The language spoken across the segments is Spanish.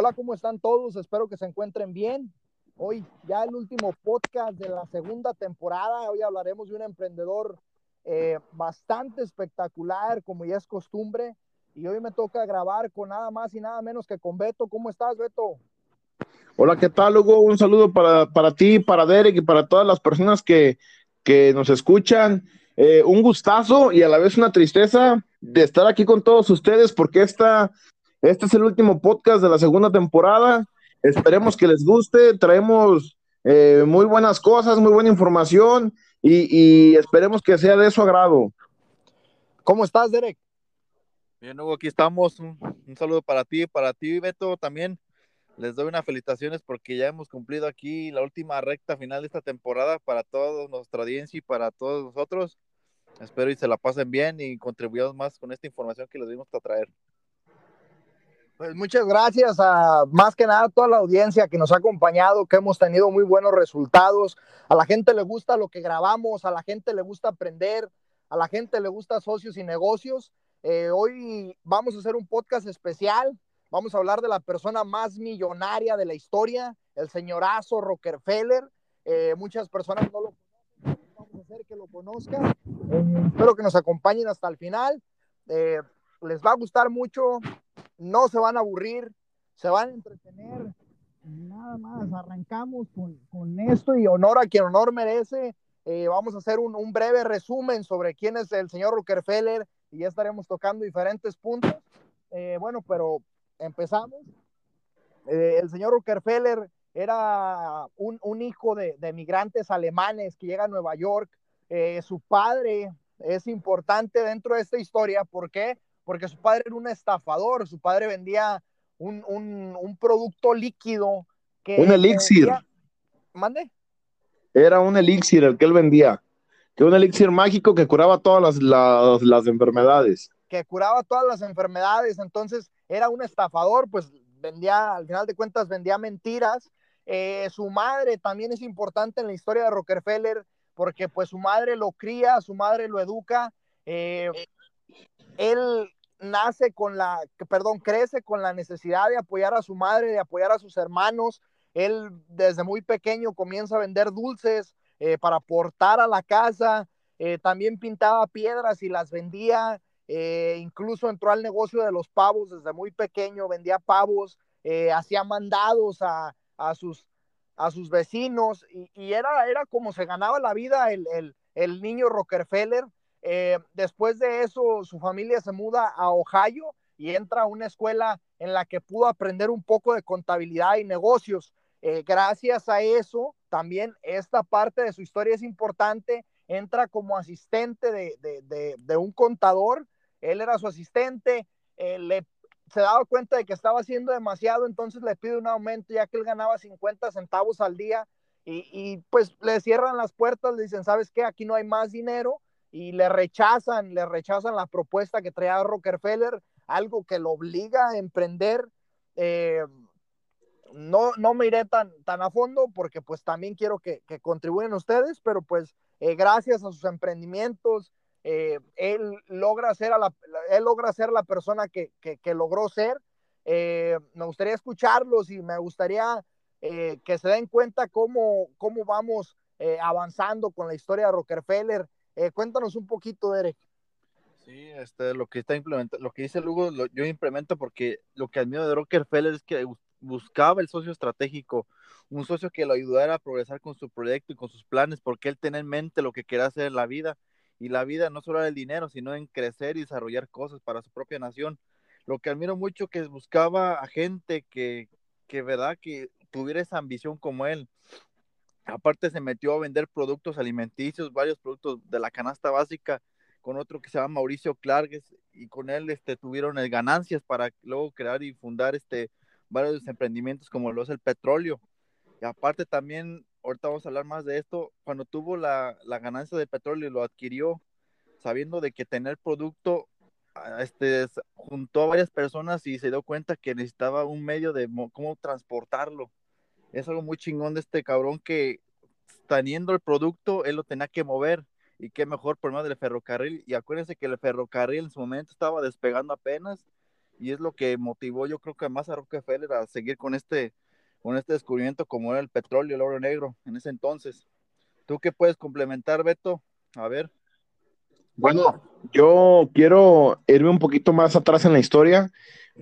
Hola, ¿cómo están todos? Espero que se encuentren bien. Hoy ya el último podcast de la segunda temporada. Hoy hablaremos de un emprendedor eh, bastante espectacular, como ya es costumbre. Y hoy me toca grabar con nada más y nada menos que con Beto. ¿Cómo estás, Beto? Hola, ¿qué tal, Hugo? Un saludo para, para ti, para Derek y para todas las personas que, que nos escuchan. Eh, un gustazo y a la vez una tristeza de estar aquí con todos ustedes porque esta, este es el último podcast de la segunda temporada. Esperemos que les guste. Traemos eh, muy buenas cosas, muy buena información y, esperemos que sea de su agrado. ¿Cómo estás, Derek? Bien, Hugo, aquí estamos. Un, un saludo para ti, para ti, Beto, también les doy unas felicitaciones porque ya hemos cumplido aquí la última recta final de esta temporada para toda nuestra audiencia y para todos nosotros. Espero y se la pasen bien y contribuyamos más con esta información que les dimos a traer. Pues muchas gracias a más que nada a toda la audiencia que nos ha acompañado, que hemos tenido muy buenos resultados. A la gente le gusta lo que grabamos, a la gente le gusta aprender, a la gente le gusta socios y negocios. Eh, hoy vamos a hacer un podcast especial. Vamos a hablar de la persona más millonaria de la historia, el señorazo Rockefeller. Eh, muchas personas no lo hacer que lo conozcan. Eh, espero que nos acompañen hasta el final. Eh, les va a gustar mucho, no se van a aburrir, se van a entretener. Nada más, arrancamos con, con esto y honor a quien honor merece. Eh, vamos a hacer un, un, breve resumen sobre quién es el señor Rockefeller y ya estaremos tocando diferentes puntos. bueno, pero empezamos. el señor Rockefeller era un, un hijo de, de, migrantes alemanes que llega a Nueva York. Eh, su padre es importante dentro de esta historia. ¿Por qué? Porque su padre era un estafador. Su padre vendía un, un, un producto líquido. Que un elixir. Vendía... ¿Mande? Era un elixir el que él vendía. Que un elixir mágico que curaba todas las, las, las enfermedades. Que curaba todas las enfermedades. Entonces era un estafador, pues vendía, al final de cuentas, vendía mentiras eh, su madre también es importante en la historia de Rockefeller porque pues su madre lo cría, su madre lo educa. Eh, él nace con la, perdón, crece con la necesidad de apoyar a su madre, de apoyar a sus hermanos. Él desde muy pequeño comienza a vender dulces eh, para aportar a la casa. también pintaba piedras y las vendía. incluso entró al negocio de los pavos desde muy pequeño, vendía pavos, hacía mandados a, a sus, a sus vecinos y, era, era como se ganaba la vida el, el, el niño Rockefeller. Eh, después de eso, su familia se muda a Ohio y entra a una escuela en la que pudo aprender un poco de contabilidad y negocios. Eh, gracias a eso, también esta parte de su historia es importante. Entra como asistente de, de, de, un contador. Él era su asistente. Eh, le se daba cuenta de que estaba haciendo demasiado, entonces le pide un aumento ya que él ganaba 50 centavos al día y, y, pues le cierran las puertas, le dicen, ¿sabes qué? Aquí no hay más dinero y le rechazan, le rechazan la propuesta que traía Rockefeller, algo que lo obliga a emprender. Eh, no, no me iré tan, tan a fondo porque pues también quiero que, que contribuyan ustedes, pero pues eh, gracias a sus emprendimientos, eh, él, logra ser a la, él logra ser la persona que, que, logró ser. Me gustaría escucharlos y me gustaría que se den cuenta cómo, cómo vamos avanzando con la historia de Rockefeller. Eh, cuéntanos un poquito, Derek. Sí, este, lo que está implementando, lo que dice Lugo, lo, yo implemento porque lo que admiro de Rockefeller es que buscaba el socio estratégico, un socio que lo ayudara a progresar con su proyecto y con sus planes, porque él tenía en mente lo que quería hacer en la vida y la vida no solo era el dinero, sino en crecer y desarrollar cosas para su propia nación. Lo que admiro mucho que buscaba a gente que, que verdad, que tuviera esa ambición como él. Aparte se metió a vender productos alimenticios, varios productos de la canasta básica, con otro que se llama Mauricio Clarges, y con él este, tuvieron ganancias para luego crear y fundar este, varios emprendimientos como lo es el petróleo. Y aparte también ahorita vamos a hablar más de esto, cuando tuvo la, ganancia del petróleo y lo adquirió, sabiendo de que tener producto, ah, este, juntó a varias personas y se dio cuenta que necesitaba un medio de cómo transportarlo. Es algo muy chingón de este cabrón que teniendo el producto, él lo tenía que mover. Y qué mejor por medio del ferrocarril. Y acuérdense que el ferrocarril en su momento estaba despegando apenas y es lo que motivó yo creo que más a Rockefeller a seguir con este, con este descubrimiento como era el petróleo, el oro negro en ese entonces. ¿Tú qué puedes complementar, Beto? A ver. Bueno, yo quiero irme un poquito más atrás en la historia,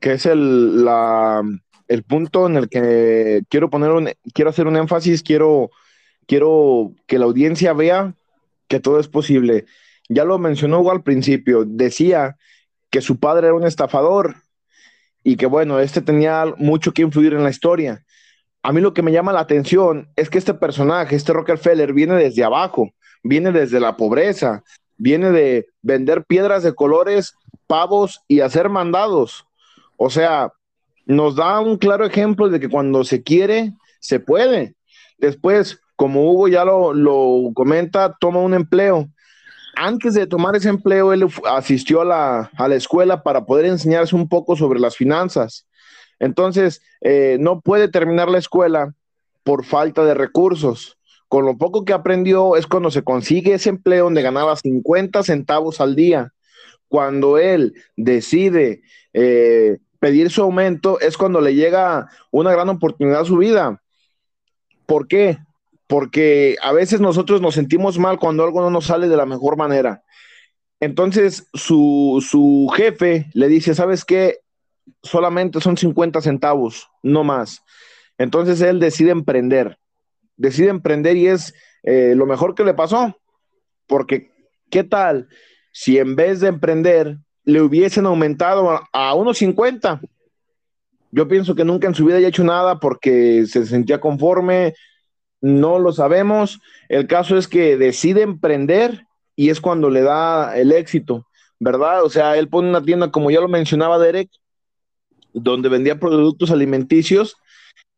que es el, la, el punto en el que quiero poner un, quiero hacer un énfasis, quiero, quiero que la audiencia vea que todo es posible. Ya lo mencionó Hugo al principio, decía que su padre era un estafador y que bueno, este tenía mucho que influir en la historia. A mí lo que me llama la atención es que este personaje, este Rockefeller, viene desde abajo, viene desde la pobreza, viene de vender piedras de colores, pavos y hacer mandados. O sea, nos da un claro ejemplo de que cuando se quiere, se puede. Después, como Hugo ya lo, lo comenta, toma un empleo. Antes de tomar ese empleo, él asistió a la, a la escuela para poder enseñarse un poco sobre las finanzas. Entonces, eh, no puede terminar la escuela por falta de recursos. Con lo poco que aprendió es cuando se consigue ese empleo donde ganaba 50 centavos al día. Cuando él decide eh, pedir su aumento, es cuando le llega una gran oportunidad a su vida. ¿Por qué? Porque a veces nosotros nos sentimos mal cuando algo no nos sale de la mejor manera. Entonces su, su jefe le dice, ¿sabes qué? Solamente son 50 centavos, no más. Entonces él decide emprender decide emprender y es eh, lo mejor que le pasó. Porque, ¿qué tal si en vez de emprender le hubiesen aumentado a, unos 50? Yo pienso que nunca en su vida haya hecho nada porque se sentía conforme, no lo sabemos. El caso es que decide emprender y es cuando le da el éxito, ¿verdad? O sea, él pone una tienda, como ya lo mencionaba Derek, donde vendía productos alimenticios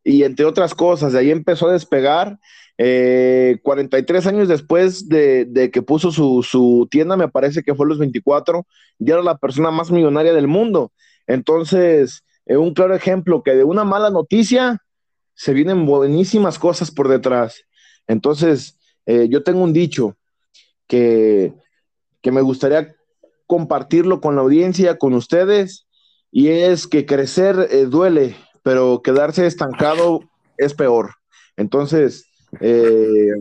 y entre otras cosas, de ahí empezó a despegar. 43 eh, años después de, que puso su, tienda, me parece que fue los 24, ya era la persona más millonaria del mundo. Entonces, eh, un claro ejemplo que de una mala noticia se vienen buenísimas cosas por detrás. Entonces, eh, yo tengo un dicho que, que me gustaría compartirlo con la audiencia, con ustedes, y es que crecer duele, pero quedarse estancado es peor. Entonces, eh,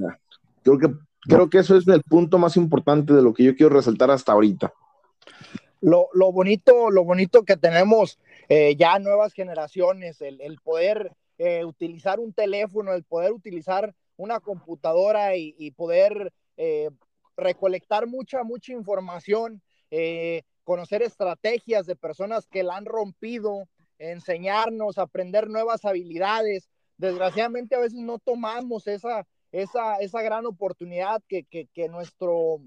creo, que, creo que eso es el punto más importante de lo que yo quiero resaltar hasta ahorita. Lo, lo bonito, lo bonito que tenemos eh, ya nuevas generaciones, el, poder eh, utilizar un teléfono, el poder utilizar una computadora y poder recolectar mucha, mucha información, conocer estrategias de personas que la han rompido, enseñarnos, aprender nuevas habilidades. Desgraciadamente a veces no tomamos esa, esa, esa gran oportunidad que, que, nuestro,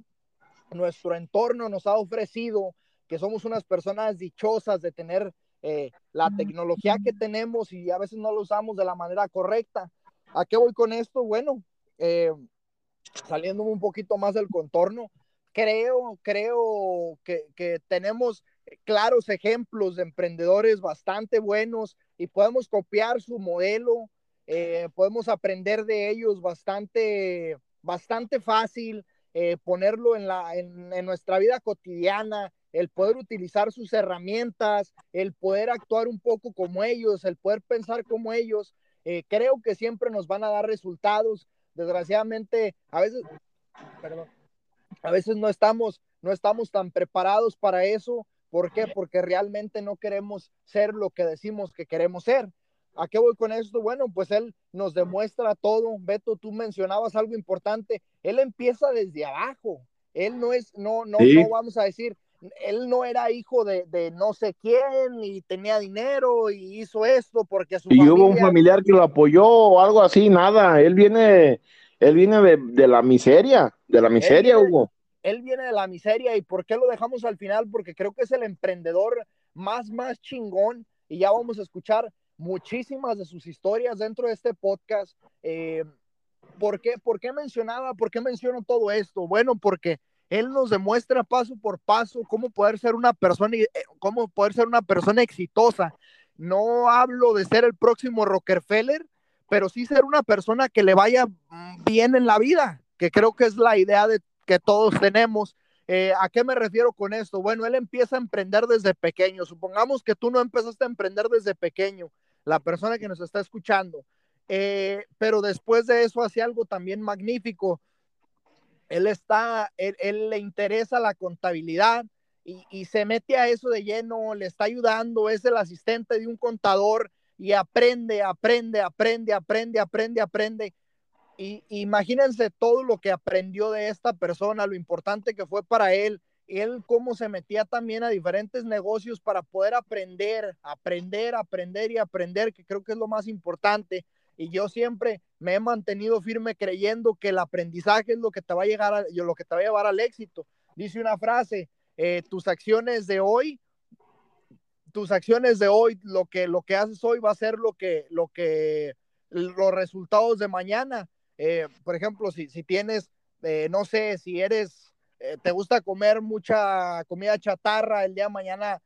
nuestro entorno nos ha ofrecido, que somos unas personas dichosas de tener eh, la tecnología que tenemos y a veces no lo usamos de la manera correcta. ¿A qué voy con esto? Bueno, eh, saliendo un poquito más del contorno, creo, creo que, que tenemos claros ejemplos de emprendedores bastante buenos y podemos copiar su modelo, eh, podemos aprender de ellos bastante, bastante fácil, eh, ponerlo en, la, en, nuestra vida cotidiana, el poder utilizar sus herramientas, el poder actuar un poco como ellos, el poder pensar como ellos, eh, creo que siempre nos van a dar resultados. Desgraciadamente, a veces, a veces no estamos, no estamos tan preparados para eso ¿Por qué? Porque realmente no queremos ser lo que decimos que queremos ser. ¿A qué voy con esto? Bueno, pues él nos demuestra todo. Beto, tú mencionabas algo importante. Él empieza desde abajo. Él no es, no, no, no vamos a decir, él no era hijo de, de, no sé quién y tenía dinero y hizo esto porque su y hubo un familiar que lo apoyó o algo así, nada. Él viene, él viene de, de la miseria, de la miseria, Hugo él viene de la miseria y ¿por qué lo dejamos al final? Porque creo que es el emprendedor más, más chingón y ya vamos a escuchar muchísimas de sus historias dentro de este podcast. Eh, ¿por, qué, ¿Por qué mencionaba, por qué menciono todo esto? Bueno, porque él nos demuestra paso por paso cómo poder ser una persona, eh, cómo poder ser una persona exitosa. No hablo de ser el próximo Rockefeller, pero sí ser una persona que le vaya bien en la vida, que creo que es la idea de que todos tenemos. Eh, ¿A qué me refiero con esto? Bueno, él empieza a emprender desde pequeño. Supongamos que tú no empezaste a emprender desde pequeño, la persona que nos está escuchando, eh, pero después de eso hace algo también magnífico. Él está, él, le interesa la contabilidad y, y, se mete a eso de lleno, le está ayudando, es el asistente de un contador y aprende, aprende, aprende, aprende, aprende, aprende. Y imagínense todo lo que aprendió de esta persona, lo importante que fue para él, él cómo se metía también a diferentes negocios para poder aprender, aprender, aprender y aprender, que creo que es lo más importante. Y yo siempre me he mantenido firme creyendo que el aprendizaje es lo que te va a llegar a, lo que te llevar al éxito. Dice una frase, eh, tus acciones de hoy, tus acciones de hoy, lo que, lo que haces hoy va a ser lo que, lo que, los resultados de mañana. Eh, por ejemplo, si, si tienes, eh, no sé, si eres, eh, te gusta comer mucha comida chatarra el día de mañana,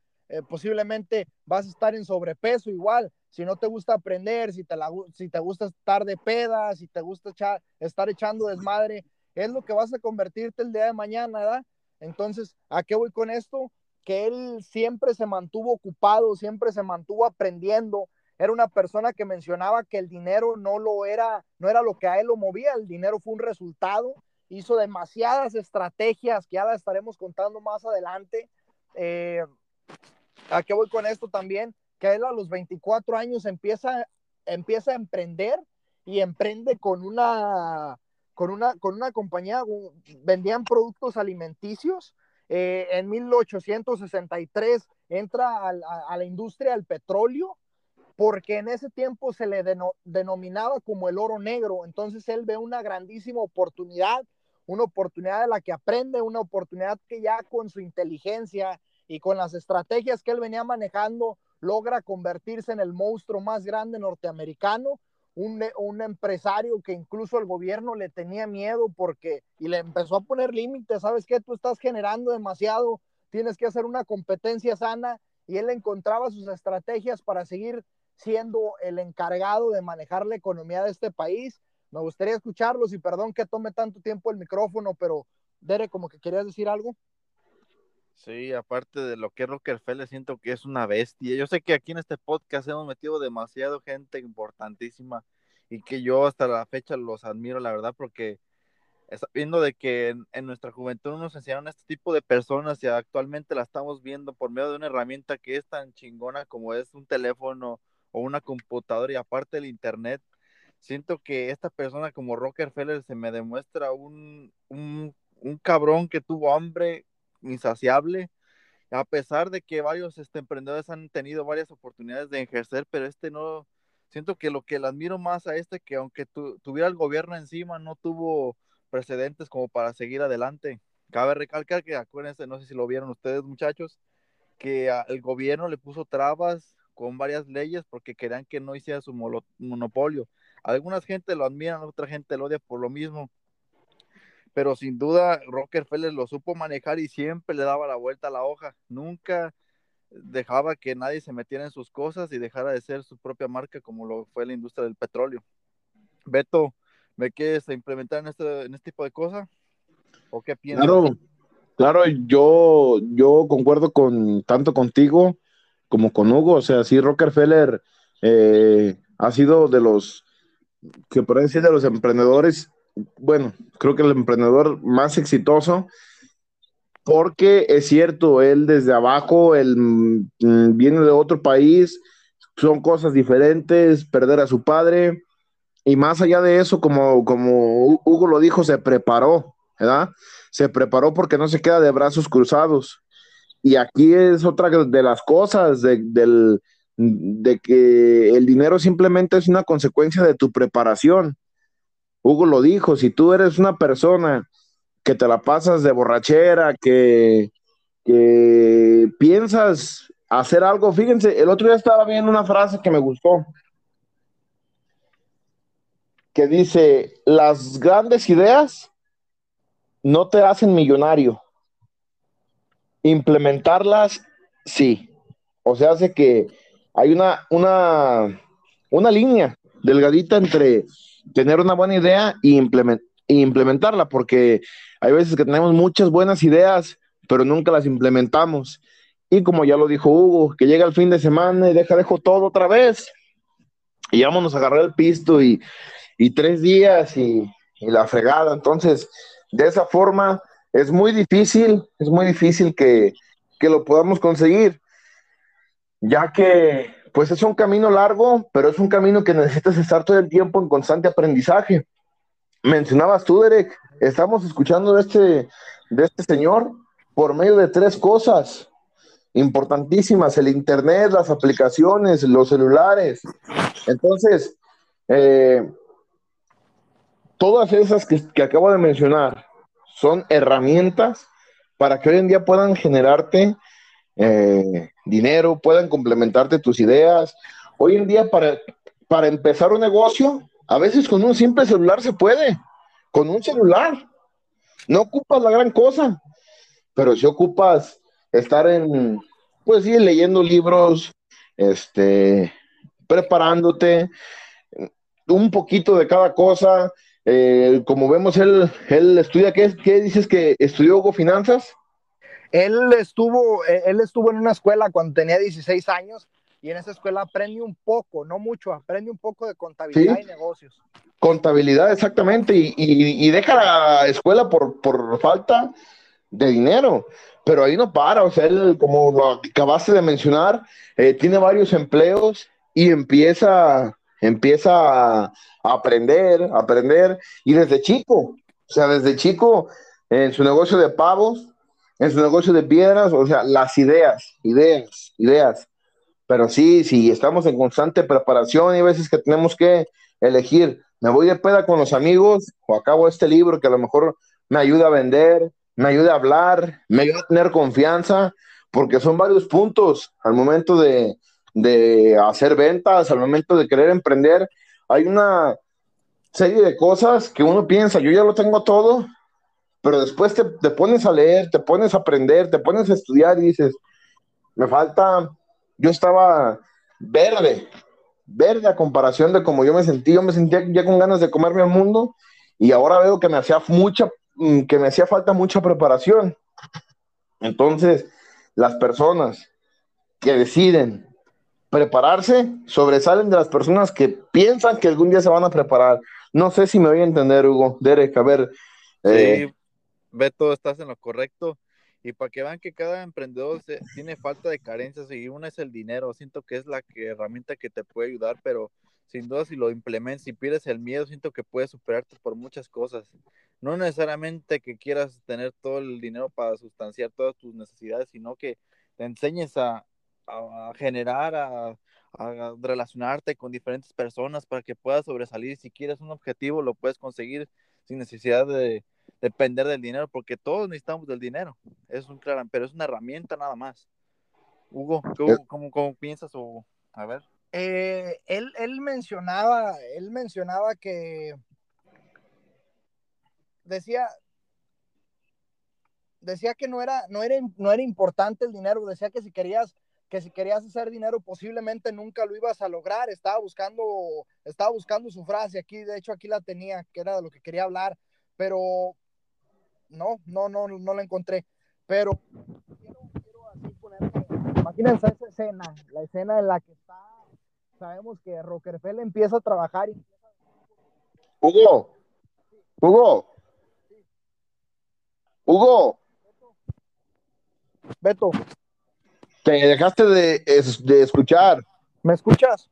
posiblemente vas a estar en sobrepeso igual. Si no te gusta aprender, si te, la, si te gusta estar de peda, si te gusta estar echando desmadre, es lo que vas a convertirte el día de mañana, ¿verdad? Entonces, ¿a qué voy con esto? Que él siempre se mantuvo ocupado, siempre se mantuvo aprendiendo, era una persona que mencionaba que el dinero no lo era, no era lo que a él lo movía, el dinero fue un resultado, hizo demasiadas estrategias que ya las estaremos contando más adelante. Eh, ¿A qué voy con esto también? Que él a los 24 años empieza, empieza a emprender y emprende con una, con una, con una compañía, vendían productos alimenticios. Eh, en 1863 entra a, a, la industria del petróleo porque en ese tiempo se le denominaba como el oro negro. Entonces él ve una grandísima oportunidad, una oportunidad de la que aprende, una oportunidad que ya con su inteligencia y con las estrategias que él venía manejando, logra convertirse en el monstruo más grande norteamericano, un, un empresario que incluso el gobierno le tenía miedo porque, y le empezó a poner límites, ¿sabes qué? Tú estás generando demasiado, tienes que hacer una competencia sana, y él encontraba sus estrategias para seguir siendo el encargado de manejar la economía de este país. Me gustaría escucharlos y perdón que tome tanto tiempo el micrófono, pero Dere, como que querías decir algo. Sí, aparte de lo que es Rockefeller, siento que es una bestia. Yo sé que aquí en este podcast hemos metido demasiado gente importantísima y que yo hasta la fecha los admiro, la verdad, porque viendo de que en, nuestra juventud nos enseñaron este tipo de personas y actualmente la estamos viendo por medio de una herramienta que es tan chingona como es un teléfono o una computadora y aparte el internet, siento que esta persona como Rockefeller se me demuestra un, un, un cabrón que tuvo hambre insaciable, a pesar de que varios este, emprendedores han tenido varias oportunidades de ejercer, pero este no, siento que lo que le admiro más a este, que aunque tuviera el gobierno encima, no tuvo precedentes como para seguir adelante. Cabe recalcar que, acuérdense, no sé si lo vieron ustedes muchachos, que el gobierno le puso trabas con varias leyes porque querían que no hiciera su monopolio. Algunas gente lo admiran, otra gente lo odia por lo mismo. Pero sin duda Rockefeller lo supo manejar y siempre le daba la vuelta a la hoja. Nunca dejaba que nadie se metiera en sus cosas y dejara de ser su propia marca como lo fue la industria del petróleo. Beto, ¿me quieres implementar en este, en este tipo de cosas? ¿O qué piensas? Claro, claro, yo, yo concuerdo con tanto contigo como con Hugo, o sea, sí, Rockefeller eh, ha sido de los, que por decir, de los emprendedores, bueno, creo que el emprendedor más exitoso, porque es cierto, él desde abajo, él mm, viene de otro país, son cosas diferentes, perder a su padre, y más allá de eso, como, como Hugo lo dijo, se preparó, ¿verdad? Se preparó porque no se queda de brazos cruzados. Y aquí es otra de las cosas, de, del, de que el dinero simplemente es una consecuencia de tu preparación. Hugo lo dijo, si tú eres una persona que te la pasas de borrachera, que, que piensas hacer algo, fíjense, el otro día estaba viendo una frase que me gustó, que dice, las grandes ideas no te hacen millonario, Implementarlas, sí. O sea, hace que hay una, una, una línea delgadita entre tener una buena idea y e implementarla, porque hay veces que tenemos muchas buenas ideas, pero nunca las implementamos. Y como ya lo dijo Hugo, que llega el fin de semana y deja, dejo todo otra vez. Y vámonos a agarrar el pisto y, tres días y, la fregada. Entonces, de esa forma es muy difícil, es muy difícil que, que lo podamos conseguir, ya que pues es un camino largo, pero es un camino que necesitas estar todo el tiempo en constante aprendizaje. Mencionabas tú, Derek, estamos escuchando de este, de este señor por medio de tres cosas importantísimas, el Internet, las aplicaciones, los celulares. Entonces, eh, todas esas que, que, acabo de mencionar son herramientas para que hoy en día puedan generarte eh, dinero, puedan complementarte tus ideas. Hoy en día para, para empezar un negocio, a veces con un simple celular se puede, con un celular. No ocupas la gran cosa, pero si ocupas estar en, pues sí, leyendo libros, este, preparándote, un poquito de cada cosa. Eh, como vemos, él, él estudia, ¿qué, ¿qué dices que estudió Hugo Finanzas? Él estuvo, eh, él estuvo en una escuela cuando tenía 16 años y en esa escuela aprende un poco, no mucho, aprende un poco de contabilidad y negocios. Contabilidad, exactamente, y, y, deja la escuela por, por, falta de dinero, pero ahí no para, o sea, él, como lo acabaste de mencionar, eh, tiene varios empleos y empieza, empieza a aprender, a aprender, y desde chico, o sea, desde chico, en su negocio de pavos, en su negocio de piedras, o sea, las ideas, ideas, ideas. Pero sí, sí, estamos en constante preparación y a veces que tenemos que elegir, me voy de peda con los amigos o acabo este libro que a lo mejor me ayuda a vender, me ayuda a hablar, me ayuda a tener confianza, porque son varios puntos al momento de, de hacer ventas, al momento de querer emprender. Hay una serie de cosas que uno piensa, yo ya lo tengo todo, pero después te, te, pones a leer, te pones a aprender, te pones a estudiar y dices, me falta, yo estaba verde, verde a comparación de como yo me sentí, yo me sentía ya con ganas de comerme al mundo y ahora veo que me hacía mucha, mm, que me hacía falta mucha preparación. Entonces, las personas que deciden prepararse sobresalen de las personas que piensan que algún día se van a preparar. No sé si me voy a entender, Hugo. Derek, a ver. Eh, Beto, estás en lo correcto. Y para que vean que cada emprendedor tiene falta de carencias y una es el dinero. Siento que es la herramienta que te puede ayudar, pero sin duda si lo implementas y pierdes el miedo, siento que puedes superarte por muchas cosas. No necesariamente que quieras tener todo el dinero para sustanciar todas tus necesidades, sino que te enseñes a, generar, a, a relacionarte con diferentes personas para que puedas sobresalir. Si quieres un objetivo, lo puedes conseguir sin necesidad de, depender del dinero, porque todos necesitamos del dinero. Es un claro, pero es una herramienta nada más. Hugo, ¿cómo, cómo, piensas? O, a ver. Eh, él, él, mencionaba, él mencionaba que decía, decía que no era, no era, no era importante el dinero, decía que si querías que si querías hacer dinero posiblemente nunca lo ibas a lograr. Estaba buscando, estaba buscando su frase aquí, de hecho aquí la tenía, que era de lo que quería hablar, pero no, no, no, no la encontré. Pero quiero, así ponerme, imagínense esa escena, la escena en la que está, sabemos que Rockefeller empieza a trabajar y Hugo, Hugo, Hugo. Beto. Te dejaste de, de escuchar. ¿Me escuchas?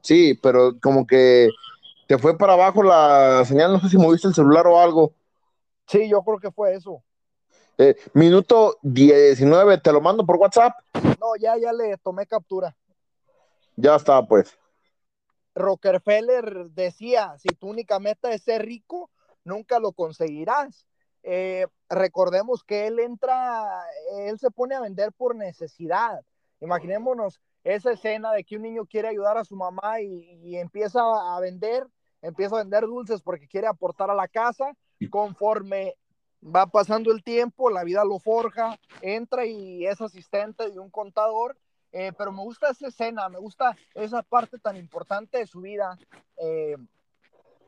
Sí, pero como que te fue para abajo la señal, no sé si moviste el celular o algo. Sí, yo creo que fue eso. Eh, minuto 19, ¿te lo mando por WhatsApp? No, ya, ya le tomé captura. Ya está, pues. Rockefeller decía, si tu única meta es ser rico, nunca lo conseguirás. Eh, recordemos que él entra, él se pone a vender por necesidad. Imaginémonos esa escena de que un niño quiere ayudar a su mamá y, y empieza a vender, empieza a vender dulces porque quiere aportar a la casa conforme va pasando el tiempo, la vida lo forja, entra y es asistente de un contador, eh, pero me gusta esa escena, me gusta esa parte tan importante de su vida, eh,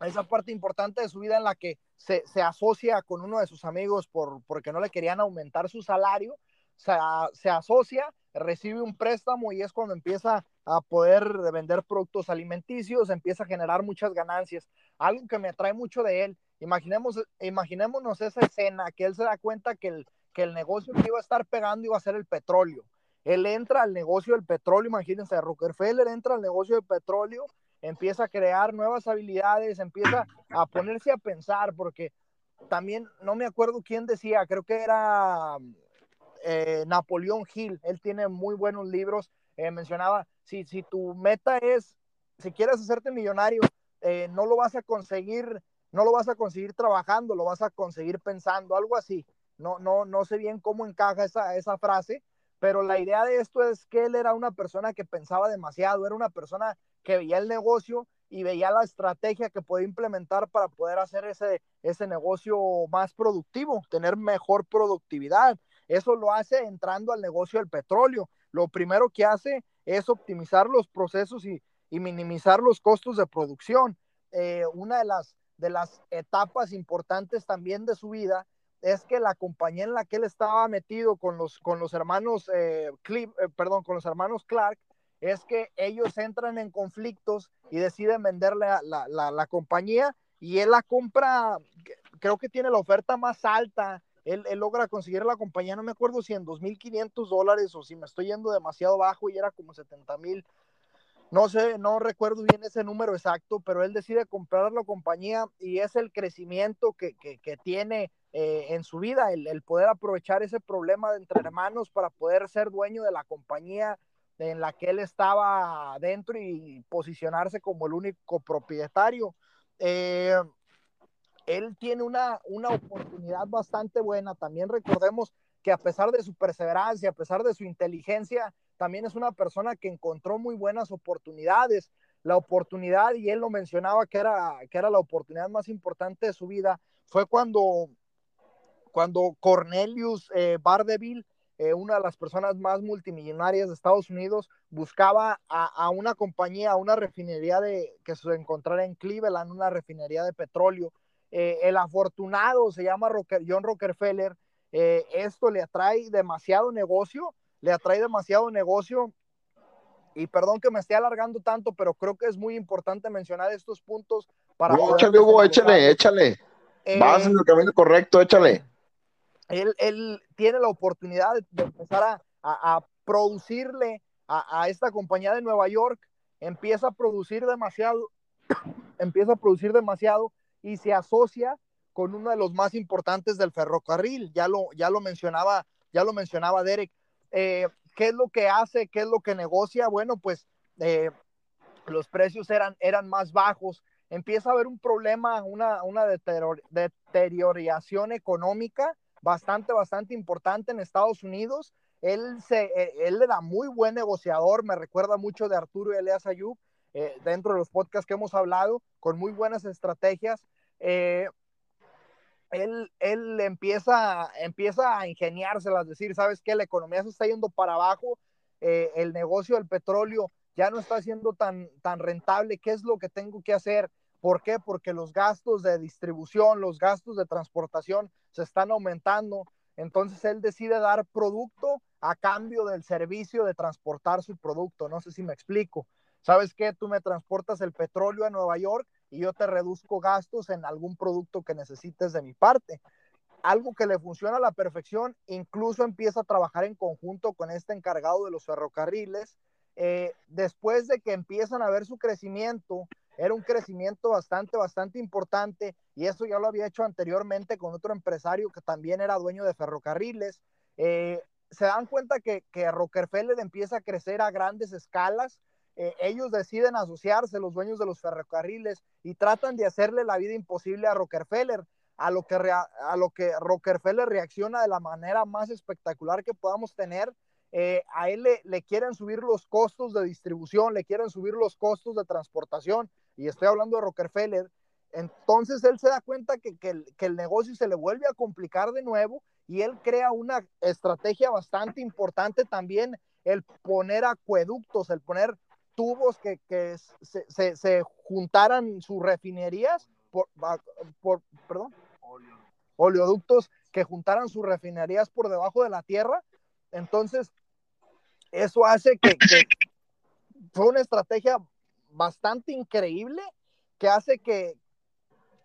esa parte importante de su vida en la que se, asocia con uno de sus amigos por, porque no le querían aumentar su salario, se, se asocia, recibe un préstamo y es cuando empieza a poder vender productos alimenticios, empieza a generar muchas ganancias. Algo que me atrae mucho de él, imaginemos, imaginémonos esa escena, que él se da cuenta que el, que el negocio que iba a estar pegando iba a ser el petróleo. Él entra al negocio del petróleo, imagínense, Rockefeller entra al negocio del petróleo empieza a crear nuevas habilidades, empieza a ponerse a pensar, porque también no me acuerdo quién decía, creo que era eh, Napoleón Hill, él tiene muy buenos libros, eh, mencionaba, si, si tu meta es, si quieres hacerte millonario, eh, no lo vas a conseguir, no lo vas a conseguir trabajando, lo vas a conseguir pensando, algo así. No, no, no sé bien cómo encaja esa, esa frase, pero la idea de esto es que él era una persona que pensaba demasiado, era una persona que veía el negocio y veía la estrategia que podía implementar para poder hacer ese, ese negocio más productivo, tener mejor productividad. Eso lo hace entrando al negocio del petróleo. Lo primero que hace es optimizar los procesos y, minimizar los costos de producción. Eh, una de las, de las etapas importantes también de su vida es que la compañía en la que él estaba metido con los, con los hermanos eh, Clip, eh, perdón, con los hermanos Clark, es que ellos entran en conflictos y deciden venderle la, la, la, compañía y él la compra, creo que tiene la oferta más alta, él, logra conseguir la compañía, no me acuerdo si en 2.500 dólares o si me estoy yendo demasiado bajo y era como 70 mil, no sé, no recuerdo bien ese número exacto, pero él decide comprar la compañía y es el crecimiento que, que, tiene eh, en su vida, el, el, poder aprovechar ese problema de entre hermanos para poder ser dueño de la compañía en la que él estaba dentro y posicionarse como el único propietario. Eh, él tiene una, una oportunidad bastante buena. También recordemos que a pesar de su perseverancia, a pesar de su inteligencia, también es una persona que encontró muy buenas oportunidades. La oportunidad, y él lo mencionaba que era, que era la oportunidad más importante de su vida, fue cuando, cuando Cornelius eh, Bardeville eh, una de las personas más multimillonarias de Estados Unidos, buscaba a, una compañía, a una refinería de, que se encontrara en Cleveland, una refinería de petróleo. Eh, el afortunado se llama John Rockefeller. Eh, esto le atrae demasiado negocio, le atrae demasiado negocio. Y perdón que me esté alargando tanto, pero creo que es muy importante mencionar estos puntos para. échale, Hugo, échale, échale. Vas en el camino correcto, échale él, tiene la oportunidad de empezar a, producirle a, esta compañía de Nueva York, empieza a producir demasiado, empieza a producir demasiado y se asocia con uno de los más importantes del ferrocarril, ya lo, ya lo mencionaba, ya lo mencionaba Derek. Eh, ¿Qué es lo que hace? ¿Qué es lo que negocia? Bueno, pues eh, los precios eran, eran más bajos, empieza a haber un problema, una, una deterioración económica bastante, bastante importante en Estados Unidos. Él, se, eh, él era muy buen negociador, me recuerda mucho de Arturo Elias Ayub, eh, dentro de los podcasts que hemos hablado, con muy buenas estrategias. Eh, él, él empieza, empieza a ingeniárselas, decir, ¿sabes qué? La economía se está yendo para abajo, el negocio del petróleo ya no está siendo tan, tan rentable, ¿qué es lo que tengo que hacer? ¿Por qué? Porque los gastos de distribución, los gastos de transportación se están aumentando. Entonces él decide dar producto a cambio del servicio de transportar su producto. No sé si me explico. ¿Sabes qué? Tú me transportas el petróleo a Nueva York y yo te reduzco gastos en algún producto que necesites de mi parte. Algo que le funciona a la perfección, incluso empieza a trabajar en conjunto con este encargado de los ferrocarriles. Eh, después de que empiezan a ver su crecimiento, era un crecimiento bastante, bastante importante y eso ya lo había hecho anteriormente con otro empresario que también era dueño de ferrocarriles. Eh, se dan cuenta que, que Rockefeller empieza a crecer a grandes escalas. Eh, ellos deciden asociarse, los dueños de los ferrocarriles, y tratan de hacerle la vida imposible a Rockefeller, a lo que, a lo que Rockefeller reacciona de la manera más espectacular que podamos tener. Eh, a él le, le, quieren subir los costos de distribución, le quieren subir los costos de transportación, y estoy hablando de Rockefeller, entonces él se da cuenta que, que, el, negocio se le vuelve a complicar de nuevo y él crea una estrategia bastante importante también, el poner acueductos, el poner tubos que, se, juntaran sus refinerías por, por perdón, oleoductos que juntaran sus refinerías por debajo de la tierra. Entonces, eso hace que, fue una estrategia bastante increíble que hace que,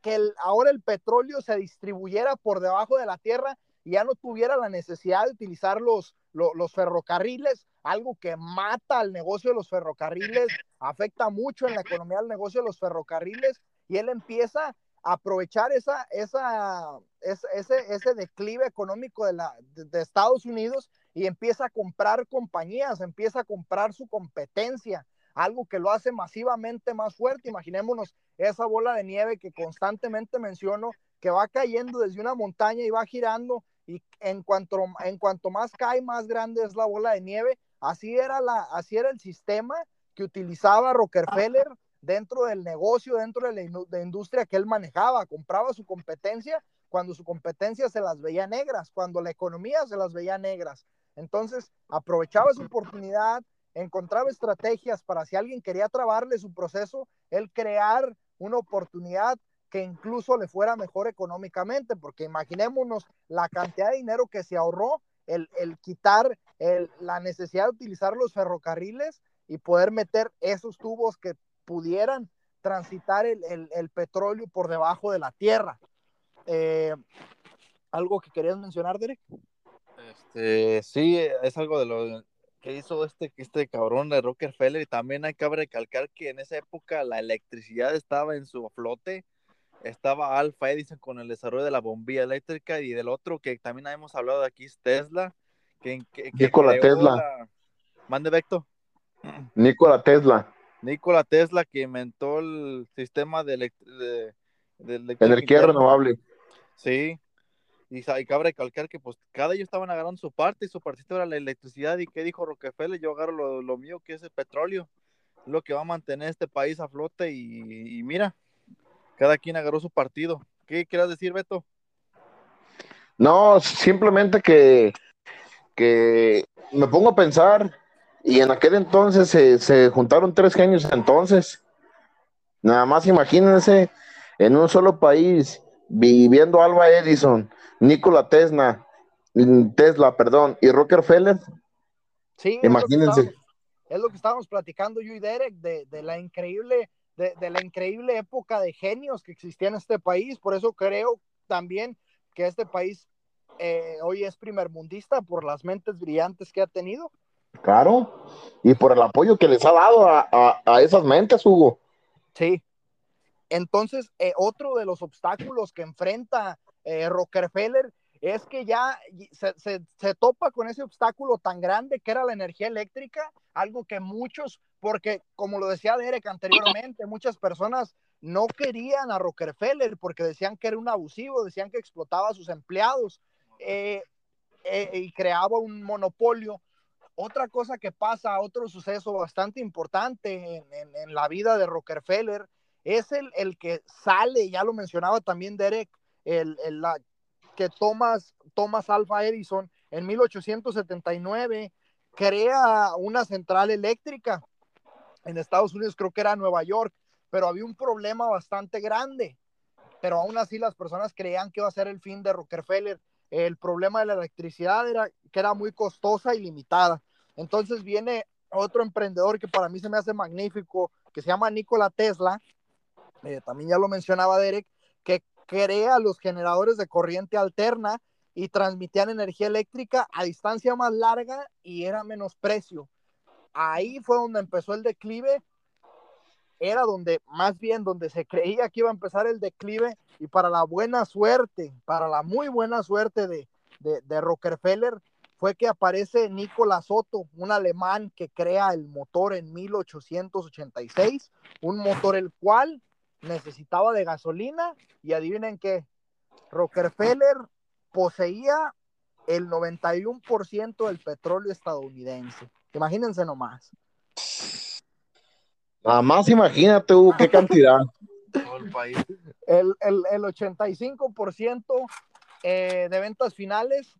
que ahora el petróleo se distribuyera por debajo de la tierra y ya no tuviera la necesidad de utilizar los, los, ferrocarriles, algo que mata al negocio de los ferrocarriles, afecta mucho en la economía del negocio de los ferrocarriles, y él empieza a aprovechar esa, esa, ese, ese declive económico de, la, de Estados Unidos y empieza a comprar compañías, empieza a comprar su competencia, algo que lo hace masivamente más fuerte. Imaginémonos esa bola de nieve que constantemente menciono, que va cayendo desde una montaña y va girando y en cuanto, en cuanto más cae, más grande es la bola de nieve. Así era, la, así era el sistema que utilizaba Rockefeller dentro del negocio, dentro de la, industria que él manejaba. Compraba su competencia cuando su competencia se las veía negras, cuando la economía se las veía negras. Entonces, aprovechaba esa oportunidad, encontraba estrategias para si alguien quería trabarle su proceso, él crear una oportunidad que incluso le fuera mejor económicamente, porque imaginémonos la cantidad de dinero que se ahorró el, quitar la necesidad de utilizar los ferrocarriles y poder meter esos tubos que pudieran transitar el, petróleo por debajo de la tierra. Eh, ¿Algo que querías mencionar, Derek? Este, sí, es algo de lo que hizo este, este cabrón de Rockefeller y también hay que recalcar que en esa época la electricidad estaba en su flote estaba Alfa Edison con el desarrollo de la bombilla eléctrica y del otro que también hemos hablado de aquí es Tesla. Que, Nikola Tesla. Mande Vecto. Nikola Tesla. Nikola Tesla que inventó el sistema de, energía renovable. Sí. Y, y cabe recalcar que pues cada ellos estaban agarrando su parte y su partita era la electricidad. ¿Y qué dijo Rockefeller? Yo agarro lo, lo mío que es el petróleo. Lo que va a mantener este país a flote y mira, cada quien agarró su partido. ¿Qué quieras decir, Beto? No, simplemente que, que me pongo a pensar, y en aquel entonces se, juntaron tres genios entonces. Nada más imagínense en un solo país viviendo Alba Edison, Nikola Tesla, Tesla, perdón, y Rockefeller. Sí, imagínense. Es lo que estábamos, platicando yo y Derek de, de la increíble de, la increíble época de genios que existía en este país. Por eso creo también que este país eh, hoy es primermundista por las mentes brillantes que ha tenido. Claro, y por el apoyo que les ha dado a, esas mentes, Hugo. Sí. Entonces, eh, otro de los obstáculos que enfrenta eh, Rockefeller es que ya se, se, topa con ese obstáculo tan grande que era la energía eléctrica, algo que muchos porque como lo decía Derek anteriormente, muchas personas no querían a Rockefeller porque decían que era un abusivo, decían que explotaba a sus empleados eh, eh, y creaba un monopolio. Otra cosa que pasa, otro suceso bastante importante en, la vida de Rockefeller, es el, el, que sale, ya lo mencionaba también Derek, el, el la, que Thomas, Thomas Alpha Edison en 1879 crea una central eléctrica en Estados Unidos, creo que era Nueva York, pero había un problema bastante grande. Pero aún así las personas creían que iba a ser el fin de Rockefeller. El problema de la electricidad era que era muy costosa y limitada. Entonces viene otro emprendedor que para mí se me hace magnífico, que se llama Nikola Tesla, eh, también ya lo mencionaba Derek, que crea los generadores de corriente alterna y transmitían energía eléctrica a distancia más larga y era menos precio. Ahí fue donde empezó el declive, era donde más bien donde se creía que iba a empezar el declive. Y para la buena suerte, para la muy buena suerte de, de, Rockefeller, fue que aparece Nikola Soto, un alemán que crea el motor en 1886, un motor el cual necesitaba de gasolina y adivinen qué, Rockefeller poseía el 91% del petróleo estadounidense. Imagínense nomás. Nada más imagínate, qué cantidad. el, el, el 85% eh, de ventas finales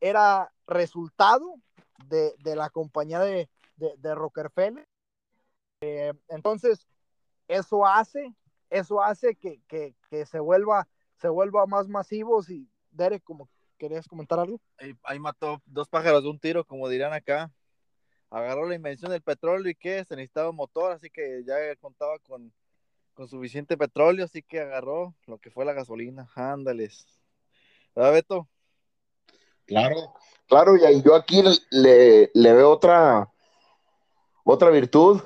era resultado de, la compañía de, de, Rockefeller. Eh, entonces, eso hace, eso hace que, que, que, se, vuelva, se vuelva más masivos y Derek, como querías comentar algo. Ahí, ahí, mató dos pájaros de un tiro, como dirán acá. Agarró la invención del petróleo y qué, se necesitaba motor, así que ya contaba con, con suficiente petróleo, así que agarró lo que fue la gasolina. Ándales. ¿Verdad, Beto? Claro, claro, y yo aquí le, le veo otra, otra virtud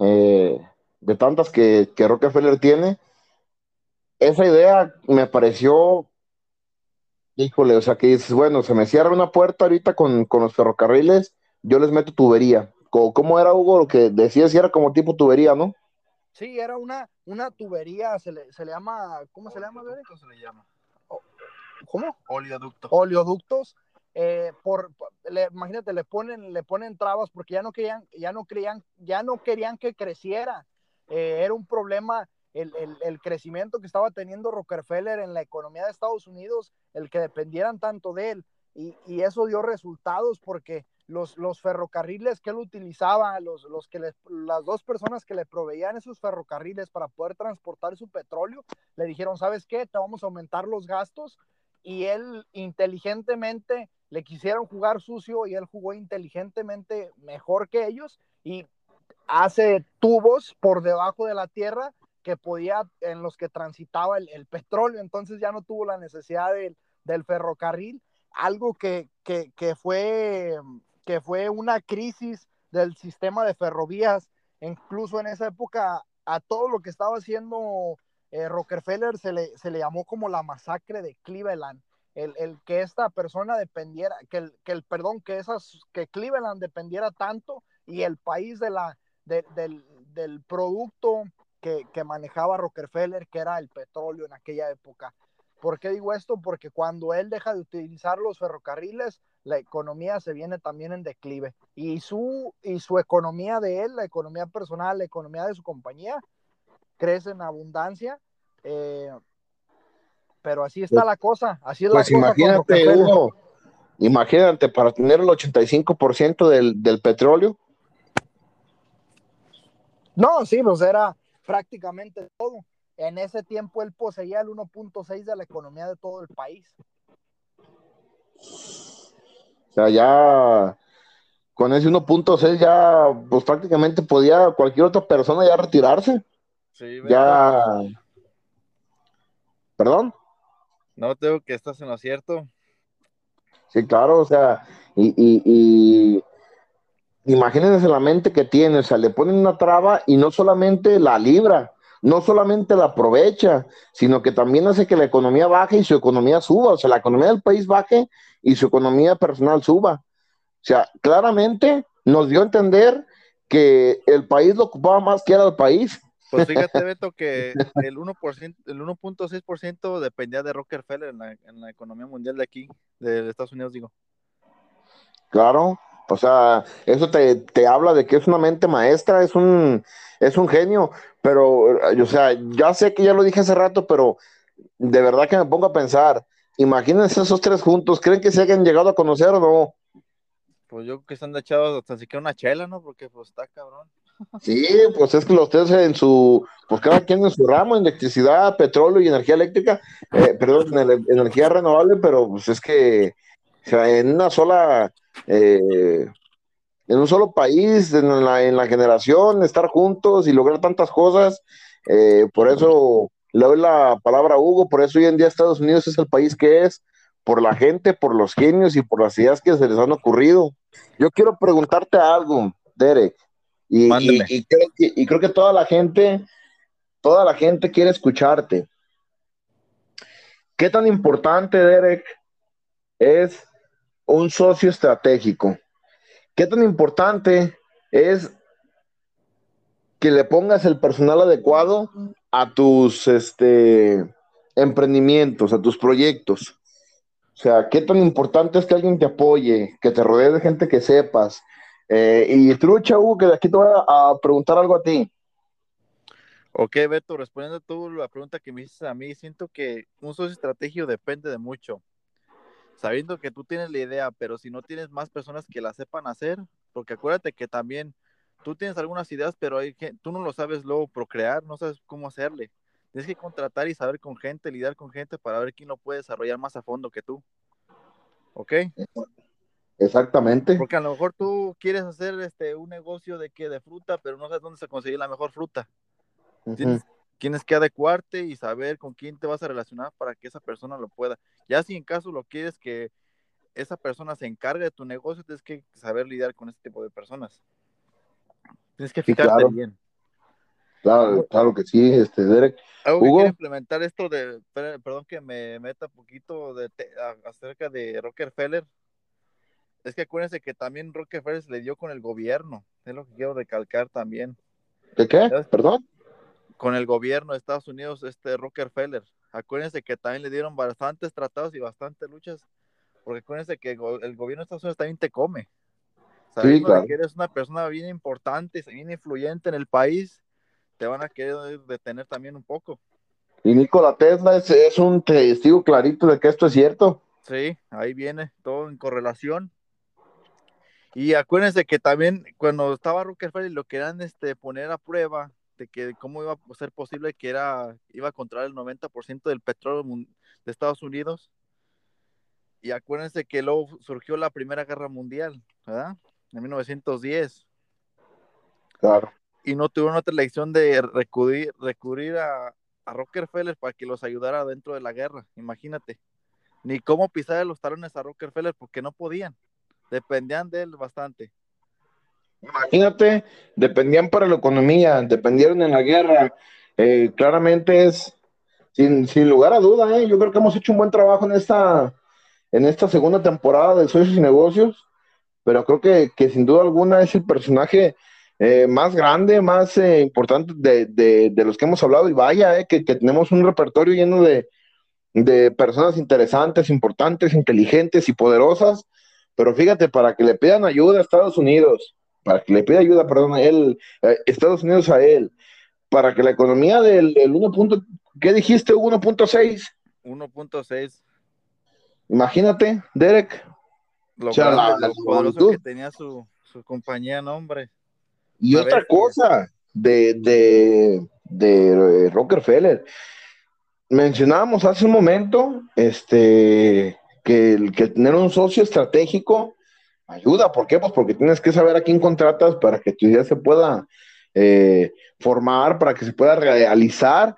eh, de tantas que, que Rockefeller tiene. Esa idea me pareció, híjole, o sea, que dices, bueno, se me cierra una puerta ahorita con, con los ferrocarriles, yo les meto tubería. ¿Cómo, era, Hugo, lo que decía si era como tipo tubería, no? Sí, era una, una tubería, se le, se le llama, ¿cómo se le llama? se le llama? ¿Cómo? Oleoductos. Oleoductos. Eh, por, le, imagínate, le ponen, le ponen trabas porque ya no querían, ya no querían, ya no querían que creciera. Eh, era un problema el, el, crecimiento que estaba teniendo Rockefeller en la economía de Estados Unidos, el que dependieran tanto de él. Y, y eso dio resultados porque los, los ferrocarriles que él utilizaba, los, los que las dos personas que le proveían esos ferrocarriles para poder transportar su petróleo, le dijeron, ¿sabes qué? Te vamos a aumentar los gastos. Y él inteligentemente le quisieron jugar sucio y él jugó inteligentemente mejor que ellos y hace tubos por debajo de la tierra que podía, en los que transitaba el, petróleo, entonces ya no tuvo la necesidad del ferrocarril, algo que, que, que, fue, que fue una crisis del sistema de ferrovías, incluso en esa época a todo lo que estaba haciendo eh, Rockefeller se le, se le llamó como la masacre de Cleveland, el, que esta persona dependiera, que el, que el, perdón, que esas, que Cleveland dependiera tanto y el país de la, del, del, producto que, que, manejaba Rockefeller, que era el petróleo en aquella época. ¿Por qué digo esto? Porque cuando él deja de utilizar los ferrocarriles, la economía se viene también en declive. Y su, y su economía de él, la economía personal, la economía de su compañía, crece en abundancia. Eh, pero así está la cosa, así es pues la imagínate, cosa Hugo, imagínate, para tener el 85% del, del petróleo. No, sí, pues era prácticamente todo. En ese tiempo él poseía el 1.6 de la economía de todo el país. O sea, ya con ese 1.6 ya, pues prácticamente podía cualquier otra persona ya retirarse. Sí, ya. ¿Perdón? No, tengo que estás en lo cierto. Sí, claro, o sea, y, y, y imagínense la mente que tiene, o sea, le ponen una traba y no solamente la libra, no solamente la aprovecha, sino que también hace que la economía baje y su economía suba, o sea, la economía del país baje y su economía personal suba. O sea, claramente nos dio a entender que el país lo ocupaba más que era el país pues fíjate, Beto, que el 1%, el 1.6% dependía de Rockefeller en la, en la economía mundial de aquí, de Estados Unidos, digo. Claro, o sea, eso te, te, habla de que es una mente maestra, es un, es un genio, pero, o sea, ya sé que ya lo dije hace rato, pero de verdad que me pongo a pensar, imagínense esos tres juntos, ¿creen que se hayan llegado a conocer o no? Pues yo creo que están echados hasta siquiera una chela, ¿no? Porque pues está cabrón. Sí, pues es que los tres en su, pues cada quien en su ramo, electricidad, petróleo y energía eléctrica, eh, perdón, energía renovable, pero pues es que o sea, en una sola, eh, en un solo país, en la, en la, generación, estar juntos y lograr tantas cosas, eh, por eso le doy la palabra a Hugo, por eso hoy en día Estados Unidos es el país que es, por la gente, por los genios y por las ideas que se les han ocurrido. Yo quiero preguntarte algo, Derek. Y, creo que, toda la gente, toda la gente quiere escucharte. ¿Qué tan importante, Derek, es un socio estratégico? ¿Qué tan importante es que le pongas el personal adecuado a tus este, emprendimientos, a tus proyectos? O sea, ¿qué tan importante es que alguien te apoye, que te rodee de gente que sepas, eh, y trucha, Hugo, que de aquí te voy a, preguntar algo a ti. Ok, Beto, respondiendo a tú la pregunta que me hiciste a mí, siento que un socio estratégico depende de mucho. Sabiendo que tú tienes la idea, pero si no tienes más personas que la sepan hacer, porque acuérdate que también tú tienes algunas ideas, pero hay que, tú no lo sabes luego procrear, no sabes cómo hacerle. Tienes que contratar y saber con gente, lidiar con gente para ver quién lo puede desarrollar más a fondo que tú. ¿Ok? Exactamente. Porque a lo mejor tú quieres hacer este un negocio de que de fruta, pero no sabes dónde se consigue la mejor fruta. tienes, tienes, que adecuarte y saber con quién te vas a relacionar para que esa persona lo pueda. Ya si en caso lo quieres que esa persona se encargue de tu negocio, tienes que saber lidiar con ese tipo de personas. Tienes que fijarte bien. Claro, claro que sí, este Derek. Algo que quiero implementar esto de, perdón que me meta poquito de, acerca de Rockefeller. Es que acuérdense que también Rockefeller se le dio con el gobierno. Es lo que quiero recalcar también. ¿De qué? Perdón. Con el gobierno de Estados Unidos, este Rockefeller. Acuérdense que también le dieron bastantes tratados y bastantes luchas. Porque acuérdense que el gobierno de Estados Unidos también te come. Sí, que eres una persona bien importante, bien influyente en el país, te van a querer detener también un poco. Y Nikola Tesla es, un testigo clarito de que esto es cierto. Sí, ahí viene todo en correlación. Y acuérdense que también cuando estaba Rockefeller lo querían este, poner a prueba de que cómo iba a ser posible que era, iba a controlar el 90% del petróleo de Estados Unidos. Y acuérdense que luego surgió la Primera Guerra Mundial, ¿verdad? en 1910. Claro. Y no tuvieron otra elección de recurrir, recurrir a, a Rockefeller para que los ayudara dentro de la guerra, imagínate. Ni cómo pisar los talones a Rockefeller porque no podían. Dependían de él bastante. Imagínate, dependían para la economía, dependieron en la guerra. Eh, claramente es, sin, sin, lugar a duda, eh, yo creo que hemos hecho un buen trabajo en esta, en esta segunda temporada de Socios y Negocios pero creo que, que sin duda alguna es el personaje eh, más grande, más eh, importante de, de, de, los que hemos hablado. Y vaya, eh, que, que, tenemos un repertorio lleno de, de, personas interesantes, importantes, inteligentes y poderosas. Pero fíjate, para que le pidan ayuda a Estados Unidos, para que le pida ayuda, perdón, a él, Estados Unidos a él, para que la economía del, del 1. ¿Qué dijiste? 1.6. 1.6. Imagínate, Derek, lo, poderoso que tenía su, su compañía, nombre. Y otra cosa de, de, de Rockefeller. Mencionábamos hace un momento este, que, el, que tener un socio estratégico ayuda. ¿Por qué? Pues porque tienes que saber a quién contratas para que tu idea se pueda eh, formar, para que se pueda realizar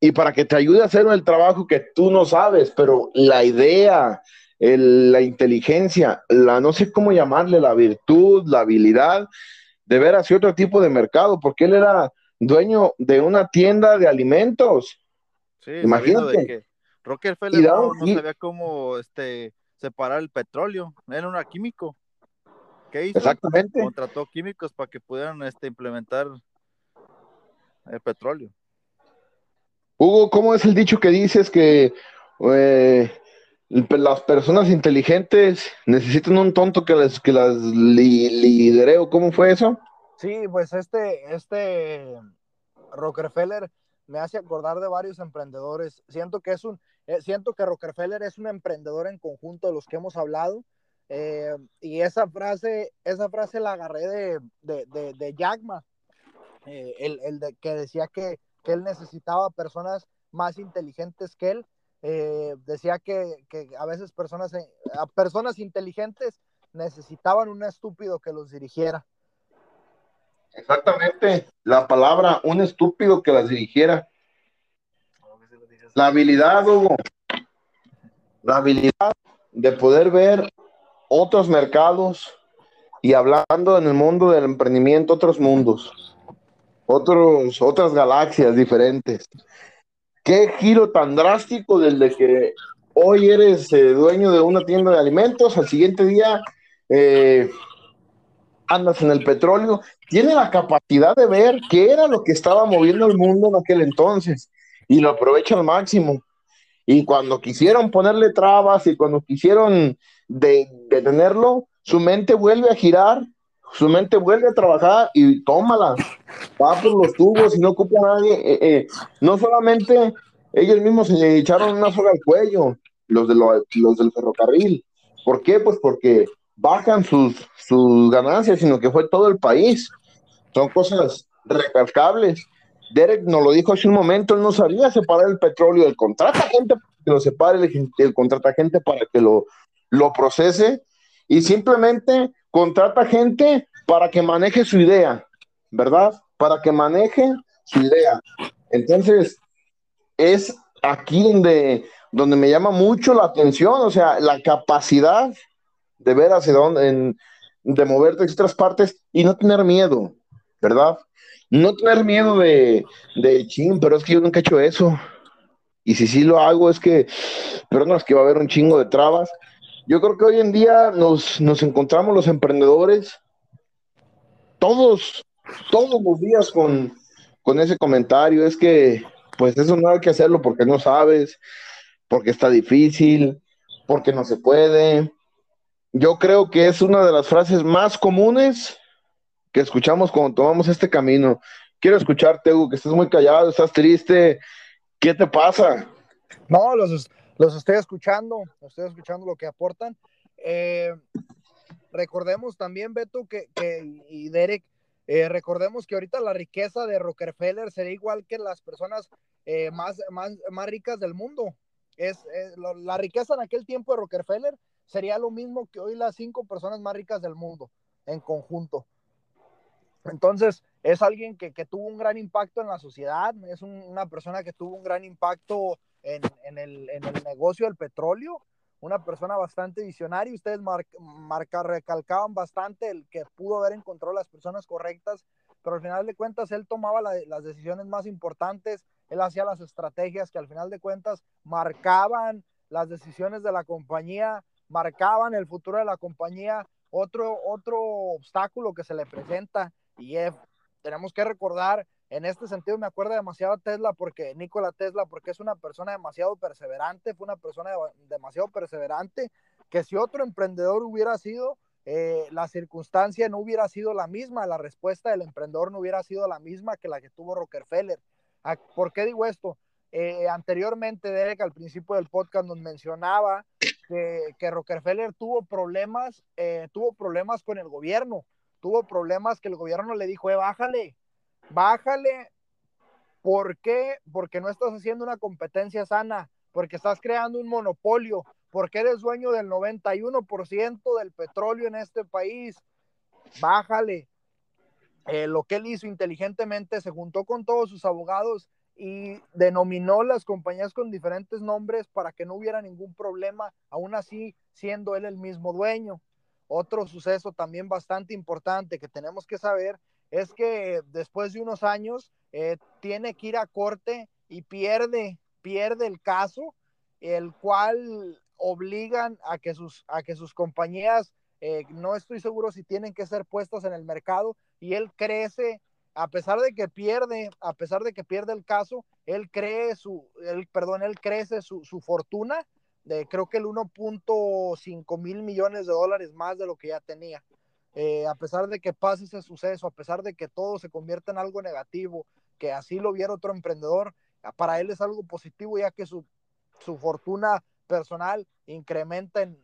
y para que te ayude a hacer el trabajo que tú no sabes, pero la idea, la inteligencia, la no sé cómo llamarle, la virtud, la habilidad de ver hacia otro tipo de mercado, porque él era dueño de una tienda de alimentos. Sí, imagínate. Que Rockefeller no, no, sabía cómo este, separar el petróleo, era un químico. ¿Qué hizo? Exactamente. Contrató químicos para que pudieran este, implementar el petróleo. Hugo, ¿cómo es el dicho que dices que eh, las personas inteligentes necesitan un tonto que les que las lidere o cómo fue eso sí pues este este Rockefeller me hace acordar de varios emprendedores siento que es un eh, siento que Rockefeller es un emprendedor en conjunto de los que hemos hablado eh, y esa frase esa frase la agarré de de, de, de eh, el, el de, que decía que, que él necesitaba personas más inteligentes que él decía que, a veces personas, a personas inteligentes necesitaban un estúpido que los dirigiera. Exactamente, la palabra, un estúpido que las dirigiera. La habilidad, Hugo, la habilidad de poder ver otros mercados y hablando en el mundo del emprendimiento, otros mundos, otros, otras galaxias diferentes. Qué giro tan drástico desde que hoy eres eh, dueño de una tienda de alimentos, al siguiente día eh, andas en el petróleo, tiene la capacidad de ver qué era lo que estaba moviendo el mundo en aquel entonces y lo aprovecha al máximo. Y cuando quisieron ponerle trabas y cuando quisieron detenerlo, su mente vuelve a girar, su mente vuelve a trabajar y tómala va por los tubos y no ocupa a nadie. Eh, eh, no solamente ellos mismos se echaron una soga al cuello, los, de los del ferrocarril. ¿Por qué? Pues porque bajan sus, sus ganancias, sino que fue todo el país. son cosas recalcables. Derek nos lo dijo hace un momento, él no sabía separar el petróleo del contrata gente para que lo separe, el, el contrata gente para que lo, lo procese y simplemente contrata gente para que maneje su idea, ¿verdad? Para que maneje su idea. Entonces, es aquí donde, donde me llama mucho la atención, o sea, la capacidad de ver hacia dónde, de moverte a otras partes y no tener miedo, ¿verdad? No tener miedo de, de ching, pero es que yo nunca he hecho eso. Y si sí lo hago, es que, pero no es que va a haber un chingo de trabas. Yo creo que hoy en día nos, nos encontramos los emprendedores todos, todos los días con, con ese comentario. Es que, pues eso no hay que hacerlo porque no sabes, porque está difícil, porque no se puede. Yo creo que es una de las frases más comunes que escuchamos cuando tomamos este camino. Quiero escucharte, Hugo, que estás muy callado, estás triste. ¿Qué te pasa? No, los, los estoy escuchando, estoy escuchando lo que aportan. Eh, recordemos también, Beto, que, que y Derek, eh, recordemos que ahorita la riqueza de Rockefeller sería igual que las personas eh, más, más, más, ricas del mundo. Es, es lo, la riqueza en aquel tiempo de Rockefeller sería lo mismo que hoy las cinco personas más ricas del mundo en conjunto. Entonces, es alguien que, que, tuvo un gran impacto en la sociedad, es un, una persona que tuvo un gran impacto en, en, el, en, el, negocio del petróleo, una persona bastante visionaria. Ustedes mar, marca, recalcaban bastante el que pudo haber encontrado las personas correctas, pero al final de cuentas él tomaba la, las decisiones más importantes, él hacía las estrategias que al final de cuentas marcaban las decisiones de la compañía, marcaban el futuro de la compañía. Otro, otro obstáculo que se le presenta y es, tenemos que recordar, en este sentido me acuerdo demasiado a Tesla porque Nikola Tesla, porque es una persona demasiado perseverante, fue una persona demasiado perseverante, que si otro emprendedor hubiera sido, eh, la circunstancia no hubiera sido la misma, la respuesta del emprendedor no hubiera sido la misma que la que tuvo Rockefeller. ¿Por qué digo esto? Eh, anteriormente, Derek, al principio del podcast, nos mencionaba que, que Rockefeller tuvo problemas, eh, tuvo problemas con el gobierno tuvo problemas que el gobierno le dijo, eh, bájale, bájale. ¿Por qué? Porque no estás haciendo una competencia sana, porque estás creando un monopolio, porque eres dueño del 91% del petróleo en este país. Bájale. Eh, lo que él hizo inteligentemente, se juntó con todos sus abogados y denominó las compañías con diferentes nombres para que no hubiera ningún problema, aún así siendo él el mismo dueño. Otro suceso también bastante importante que tenemos que saber es que después de unos años eh, tiene que ir a corte y pierde, pierde el caso, el cual obligan a que sus, a que sus compañías, eh, no estoy seguro si tienen que ser puestas en el mercado, y él crece, a pesar de que pierde, a pesar de que pierde el caso, él cree su, él, perdón, él crece su, su fortuna creo que el 1.5 mil millones de dólares más de lo que ya tenía. Eh, a pesar de que pase ese suceso, a pesar de que todo se convierta en algo negativo, que así lo viera otro emprendedor, para él es algo positivo ya que su, su fortuna personal incrementa en,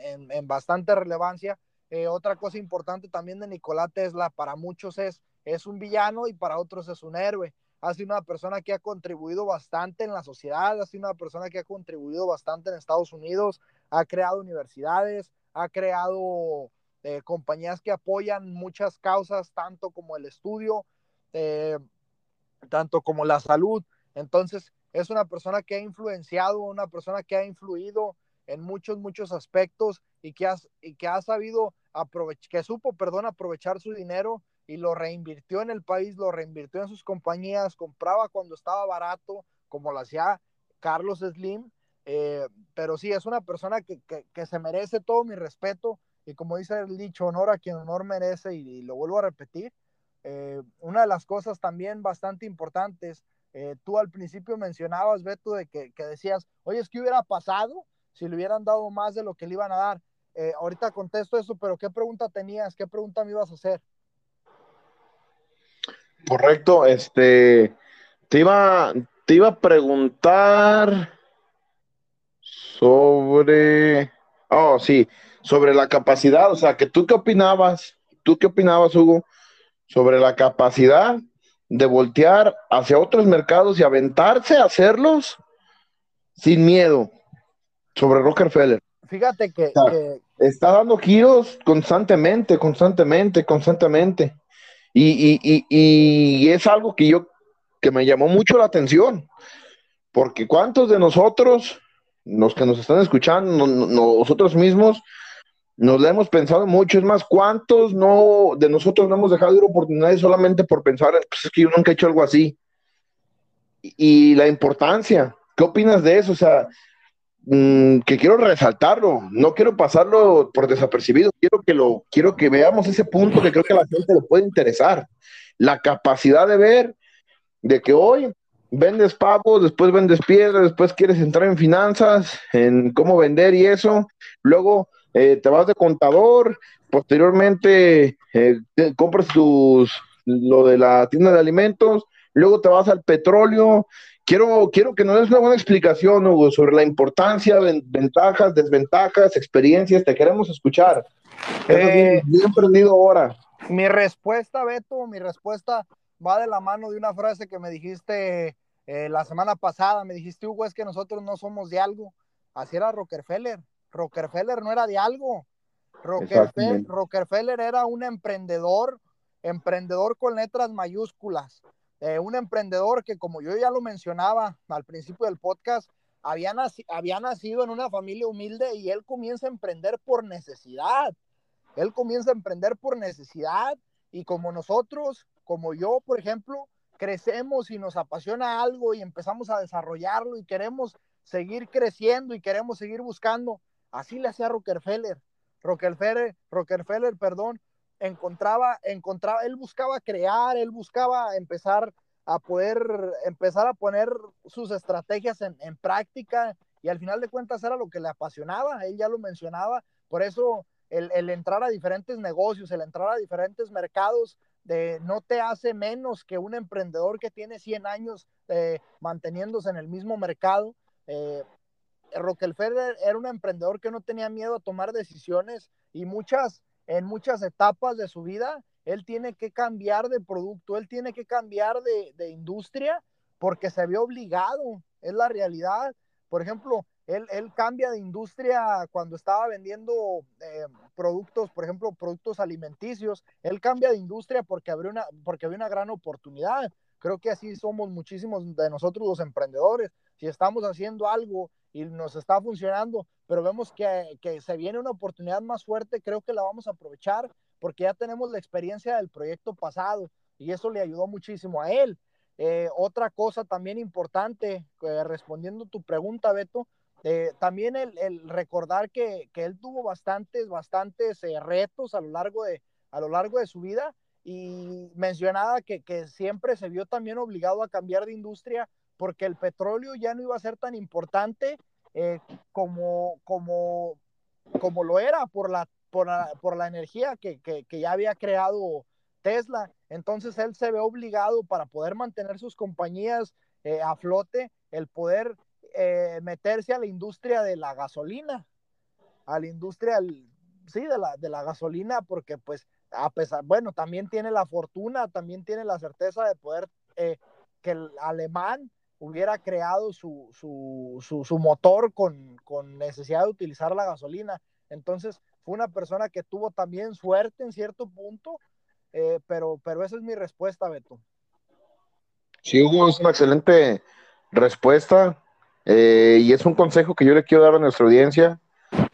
en, en bastante relevancia. Eh, otra cosa importante también de Nicolás Tesla, para muchos es, es un villano y para otros es un héroe ha sido una persona que ha contribuido bastante en la sociedad, ha sido una persona que ha contribuido bastante en Estados Unidos, ha creado universidades, ha creado eh, compañías que apoyan muchas causas, tanto como el estudio, eh, tanto como la salud. Entonces, es una persona que ha influenciado, una persona que ha influido en muchos, muchos aspectos y que, ha, y que ha sabido aprovechar, que supo, perdón, aprovechar su dinero y lo reinvirtió en el país, lo reinvirtió en sus compañías, compraba cuando estaba barato, como lo hacía Carlos Slim. Eh, pero sí, es una persona que, que, que, se merece todo mi respeto y como dice el dicho, honor a quien honor merece y, lo vuelvo a repetir. Eh, una de las cosas también bastante importantes, eh, tú al principio mencionabas, Beto, de que, que, decías, oye, es que hubiera pasado si le hubieran dado más de lo que le iban a dar. Ahorita contesto eso, pero ¿qué pregunta tenías? ¿Qué pregunta me ibas a hacer? Correcto, este, te iba, te iba a preguntar sobre, oh, sí, sobre la capacidad, o sea, que tú qué opinabas, tú qué opinabas, Hugo, sobre la capacidad de voltear hacia otros mercados y aventarse a hacerlos sin miedo sobre Rockefeller. Fíjate que, está, dando giros constantemente, constantemente, constantemente. Y, es algo que yo, que me llamó mucho la atención, porque cuántos de nosotros, los que nos están escuchando, nosotros mismos, nos la hemos pensado mucho, es más, ¿cuántos no de nosotros no hemos dejado de ir oportunidades solamente por pensar, pues es que yo nunca he hecho algo así? Y, la importancia, ¿qué opinas de eso? O sea, mm, que quiero resaltarlo, no quiero pasarlo por desapercibido, quiero que lo, quiero que veamos ese punto que creo que a la gente le puede interesar. La capacidad de ver de que hoy vendes pavos, después vendes piedras, después quieres entrar en finanzas, en cómo vender y eso, luego eh, te vas de contador, posteriormente eh, compras tus, lo de la tienda de alimentos, luego te vas al petróleo. Quiero, quiero que nos des una buena explicación, Hugo, sobre la importancia, ventajas, desventajas, experiencias. Te queremos escuchar. Eh, bien, prendido ahora. Mi respuesta, Beto, mi respuesta va de la mano de una frase que me dijiste la semana pasada. Me dijiste, Hugo, es que nosotros no somos de algo. Así era Rockefeller. Rockefeller no era de algo. Rockefeller, era un emprendedor, emprendedor con letras mayúsculas. Eh, un emprendedor que, como yo ya lo mencionaba al principio del podcast, había, había nacido en una familia humilde y él comienza a emprender por necesidad. Él comienza a emprender por necesidad y como nosotros, como yo, por ejemplo, crecemos y nos apasiona algo y empezamos a desarrollarlo y queremos seguir creciendo y queremos seguir buscando, Así le hacía Rockefeller. Rockefeller, Rockefeller, perdón, encontraba, encontraba, él buscaba crear, él buscaba empezar a poder, empezar a poner sus estrategias en, práctica y al final de cuentas era lo que le apasionaba, él ya lo mencionaba, por eso el, entrar a diferentes negocios, el entrar a diferentes mercados, de, no te hace menos que un emprendedor que tiene 100 años eh, manteniéndose en el mismo mercado. Eh, Rockefeller era un emprendedor que no tenía miedo a tomar decisiones y muchas, en muchas etapas de su vida, él tiene que cambiar de producto, él tiene que cambiar de, industria porque se ve obligado, es la realidad. Por ejemplo, él, cambia de industria cuando estaba vendiendo eh, productos, por ejemplo, productos alimenticios, él cambia de industria porque abrió una, porque había una gran oportunidad. Creo que así somos muchísimos de nosotros los emprendedores. Si estamos haciendo algo y nos está funcionando, pero vemos que, que, se viene una oportunidad más fuerte, creo que la vamos a aprovechar porque ya tenemos la experiencia del proyecto pasado y eso le ayudó muchísimo a él. Eh, otra cosa también importante, eh, respondiendo tu pregunta, Beto, eh, también el, el, recordar que, que, él tuvo bastantes, bastantes retos a lo, largo de, a lo largo de su vida y mencionaba que, que siempre se vio también obligado a cambiar de industria porque el petróleo ya no iba a ser tan importante eh, como, como, como lo era por la, por la, energía que, ya había creado Tesla. Entonces él se ve obligado para poder mantener sus compañías eh, a flote, el poder eh, meterse a la industria de la gasolina, a la industria, sí, de la, de la gasolina, porque pues a pesar, bueno, también tiene la fortuna, también tiene la certeza de poder que el alemán hubiera creado su, su, su, motor con, con, necesidad de utilizar la gasolina. Entonces, fue una persona que tuvo también suerte en cierto punto, eh, pero, pero esa es mi respuesta, Beto. Sí, Hugo, es una excelente respuesta eh, y es un consejo que yo le quiero dar a nuestra audiencia,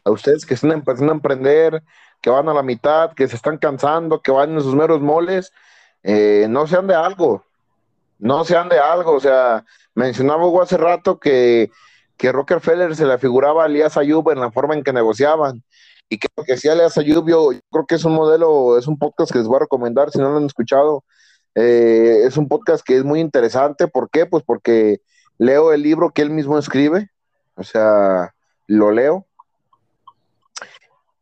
a ustedes que están empezando a emprender, que van a la mitad, que se están cansando, que van en sus meros moles, eh, no sean de algo, no sean de algo, o sea, mencionaba Hugo hace rato que, que Rockefeller se le figuraba a Elías Ayub en la forma en que negociaban. Y que lo que decía Elías Ayub, yo, creo que es un modelo, es un podcast que les voy a recomendar si no lo han escuchado. Eh, es un podcast que es muy interesante. ¿Por qué? Pues porque leo el libro que él mismo escribe, o sea, lo leo.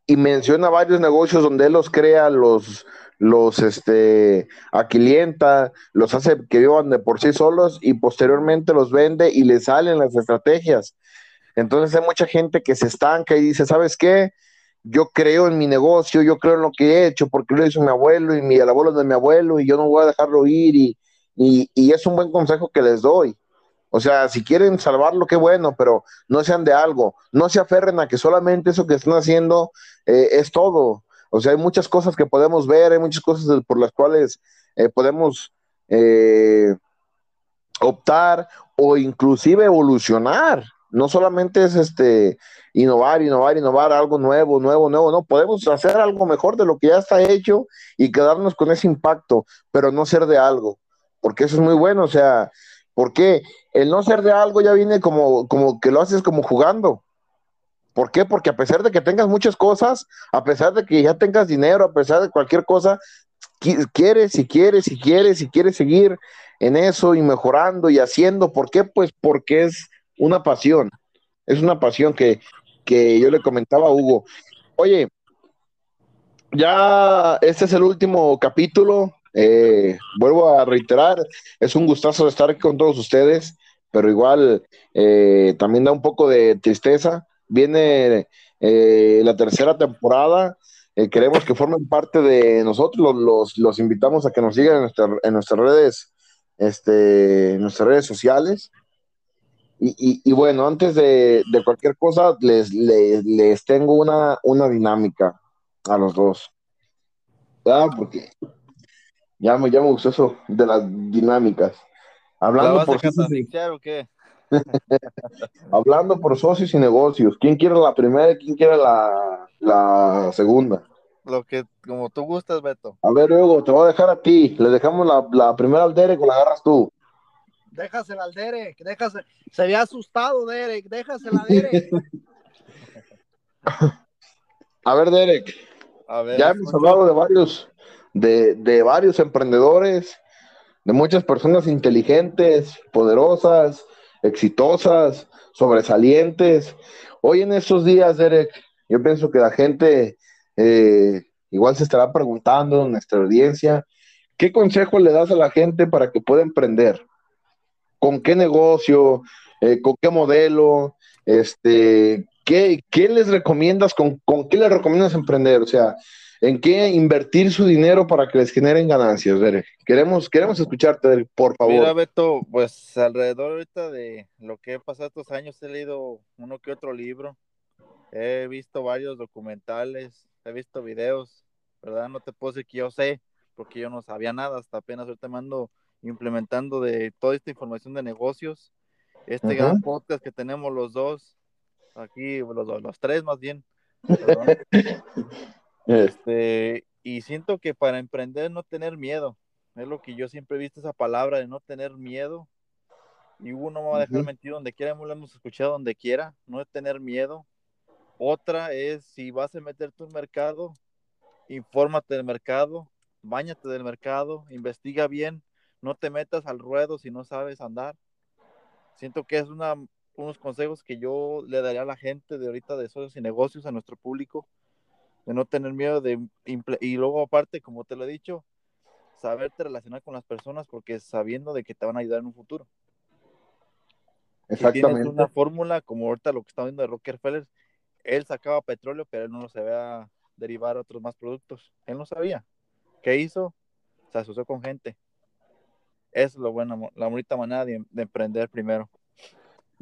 Y menciona varios negocios donde él los crea, los, los este, aquilienta, los hace que vivan de por sí solos y posteriormente los vende y le salen las estrategias. Entonces hay mucha gente que se estanca y dice, ¿sabes qué? yo creo en mi negocio, yo creo en lo que he hecho, porque lo hizo mi abuelo y mi, el abuelo de mi abuelo, y yo no voy a dejarlo ir, y, y, es un buen consejo que les doy. O sea, si quieren salvarlo, qué bueno, pero no sean de algo, no se aferren a que solamente eso que están haciendo eh, es todo. O sea, hay muchas cosas que podemos ver, hay muchas cosas por las cuales eh, podemos eh, optar o inclusive evolucionar. No solamente es este innovar, innovar, innovar algo nuevo, nuevo, nuevo, no, podemos hacer algo mejor de lo que ya está hecho y quedarnos con ese impacto, pero no ser de algo, porque eso es muy bueno, o sea, ¿por qué? El no ser de algo ya viene como, como que lo haces como jugando. ¿Por qué? Porque a pesar de que tengas muchas cosas, a pesar de que ya tengas dinero, a pesar de cualquier cosa, quieres y quieres y quieres y quieres seguir en eso y mejorando y haciendo. ¿Por qué? Pues porque es una pasión. Es una pasión que, que yo le comentaba a Hugo. Oye, ya este es el último capítulo. Eh, vuelvo a reiterar, es un gustazo estar aquí con todos ustedes, pero igual eh, también da un poco de tristeza. Viene eh, la tercera temporada. queremos que formen parte de nosotros, los, los, invitamos a que nos sigan en, en nuestras redes, este, en nuestras redes sociales. Y, bueno, antes de, cualquier cosa, les, les, tengo una, una, dinámica a los dos. Ah, porque ya me, ya me gustó eso de las dinámicas. Hablando por socios, o qué? Hablando por socios y negocios. ¿Quién quiere la primera y quién quiere la, la segunda? Lo que, como tú gustas, Beto. A ver, Hugo, te voy a dejar a ti. Le dejamos la, la primera al Derek o la agarras tú. Déjasela al Derek, déjase. Se había asustado, Derek, déjasela a Derek. A ver, Derek. ya hemos hablado de varios, de, de varios emprendedores, de muchas personas inteligentes, poderosas, exitosas, sobresalientes. Hoy en estos días, Derek, yo pienso que la gente eh, igual se estará preguntando, nuestra audiencia, ¿qué consejo le das a la gente para que pueda emprender? con qué negocio, eh, con qué modelo, este, ¿qué, les recomiendas, con, qué les recomiendas emprender? O sea, ¿en qué invertir su dinero para que les generen ganancias? Queremos, queremos escucharte, por favor. Mira, Beto, pues alrededor ahorita de lo que he pasado estos años, he leído uno que otro libro, he visto varios documentales, he visto videos, ¿verdad? No te puedo decir que yo sé, porque yo no sabía nada, hasta apenas ahorita mando implementando de toda esta información de negocios. Este gran podcast que tenemos los dos, aquí los, los tres más bien. este, y siento que para emprender no tener miedo, es lo que yo siempre he visto esa palabra de no tener miedo. Y uno no va a dejar mentir donde quiera, lo hemos escuchado donde quiera, no es tener miedo. Otra es si vas a meterte en un mercado, infórmate del mercado, bañate del mercado, investiga bien, no te metas al ruedo si no sabes andar. Siento que es una, unos consejos que yo le daría a la gente de ahorita de socios y negocios, a nuestro público, de no tener miedo de, y luego aparte, como te lo he dicho, saberte relacionar con las personas porque sabiendo de que te van a ayudar en un futuro. Exactamente. Si tienes una fórmula, como ahorita lo que está viendo de Rockefeller, él sacaba petróleo, pero él no lo sabía derivar a otros más productos. Él no sabía. ¿Qué hizo? Se asoció con gente es lo bueno, la bonita manera de, emprender primero.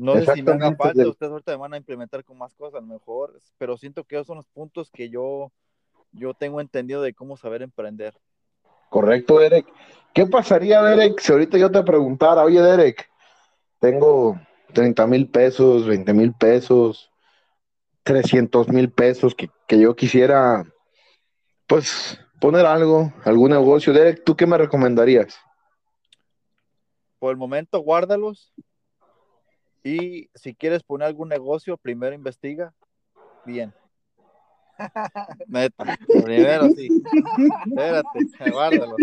No sé si me haga falta, ustedes ahorita van a implementar con más cosas, a lo mejor, pero siento que esos son los puntos que yo, yo tengo entendido de cómo saber emprender. Correcto, Derek. ¿Qué pasaría, Derek, si ahorita yo te preguntara, oye, Derek, tengo 30 mil pesos, 20 mil pesos, 300 mil pesos que, que yo quisiera, pues, poner algo, algún negocio. Derek, ¿tú qué me recomendarías? por el momento guárdalos y si quieres poner algún negocio, primero investiga bien. Neta, primero sí. Espérate, guárdalos.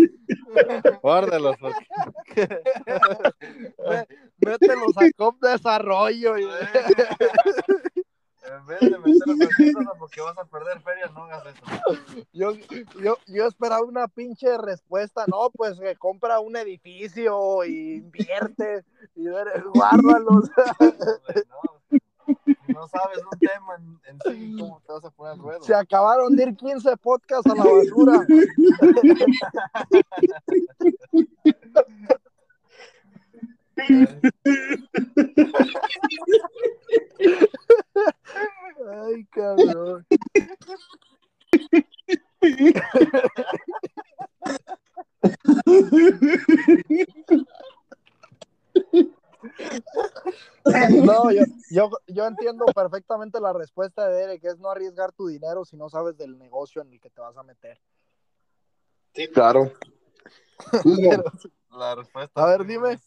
Guárdalos. Porque... Mételos a COP Desarrollo. En vez de meterlo porque vas a perder ferias, no hagas eso. Yo, yo, yo esperaba una pinche respuesta, no, pues que compra un edificio y invierte y guárdalos. No, no sabes un tema en, en sí, ¿cómo te vas a poner al ruedo? Se acabaron de ir 15 podcasts a la basura. Ay, cabrón. No, yo, yo, yo entiendo perfectamente la respuesta de Derek, es no arriesgar tu dinero si no sabes del negocio en el que te vas a meter. Sí, claro. La respuesta. A ver, dime.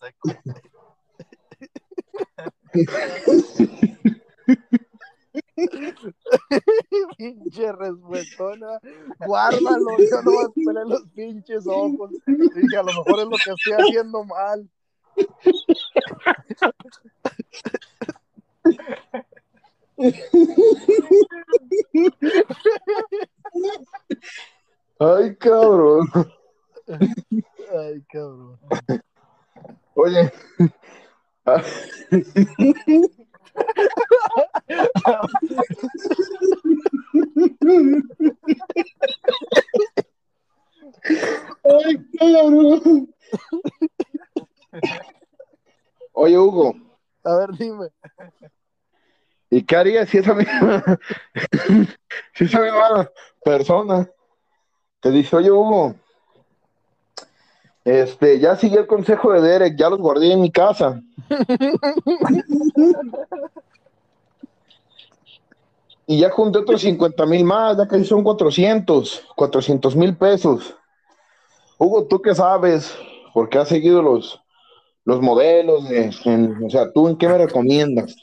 Pinche respuestona. Guárdalo, yo no vas a los pinches ojos. Dije, a lo mejor es lo que estoy haciendo mal. Ay, cabrón. Ay, cabrón. Oye. Ay, cabrón. Oye, Hugo, A ver, dime. ¿y qué harías si esa misma, si esa misma persona te dice, oye, Hugo, este, ya seguí el consejo de Derek, ya los guardé en mi casa. Y ya junté otros 50 mil más, ya casi son 400, 400 mil pesos. Hugo, ¿tú qué sabes? Porque has seguido los, los modelos, de- o sea, ¿tú en qué me recomiendas?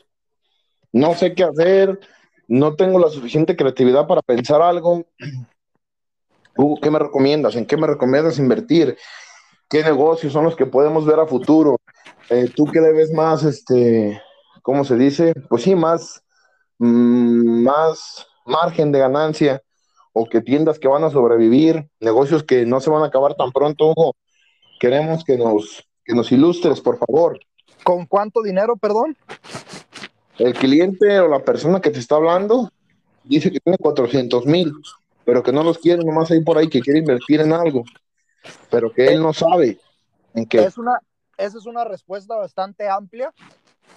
No sé qué hacer, no tengo la suficiente creatividad para pensar algo. Hugo, ¿qué me recomiendas? ¿En qué me recomiendas invertir? ¿Qué negocios son los que podemos ver a futuro? Eh, ¿tú qué le ves más, este, cómo se dice? Pues sí, más, mm, más margen de ganancia o que tiendas que van a sobrevivir, negocios que no se van a acabar tan pronto, Hugo. Queremos que nos, que nos ilustres, por favor. ¿Con cuánto dinero, perdón? El cliente o la persona que te está hablando dice que tiene 400 mil, pero que no los quiere nomás ahí por ahí, que quiere invertir en algo, pero que él no sabe en qué. Es una, esa es una respuesta bastante amplia.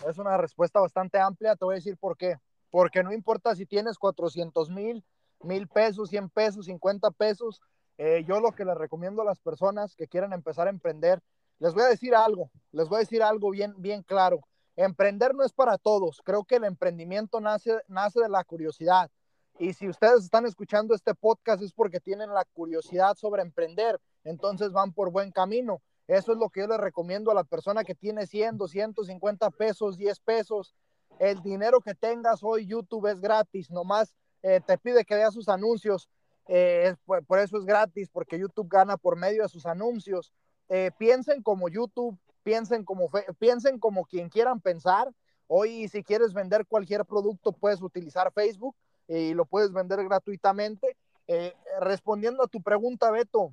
Es una respuesta bastante amplia. Te voy a decir por qué. Porque no importa si tienes 400 mil, mil pesos, 100 pesos, 50 pesos. eh, yo lo que les recomiendo a las personas que quieran empezar a emprender, les voy a decir algo, les voy a decir algo bien, bien claro. Emprender no es para todos. Creo que el emprendimiento nace, nace de la curiosidad. Y si ustedes están escuchando este podcast es porque tienen la curiosidad sobre emprender. Entonces van por buen camino. Eso es lo que yo le recomiendo a la persona que tiene 100, 250 pesos, 10 pesos. El dinero que tengas hoy, YouTube es gratis, nomás eh, te pide que veas sus anuncios. eh, por, eso es gratis, porque YouTube gana por medio de sus anuncios. Eh, piensen como YouTube, piensen como, piensen como quien quieran pensar. Hoy, si quieres vender cualquier producto, puedes utilizar Facebook y lo puedes vender gratuitamente. Eh, respondiendo a tu pregunta, Beto,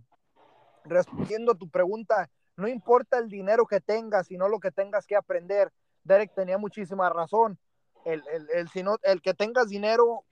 respondiendo a tu pregunta, no importa el dinero que tengas, sino lo que tengas que aprender. Derek tenía muchísima razón. El, el, el, si no- el que tengas dinero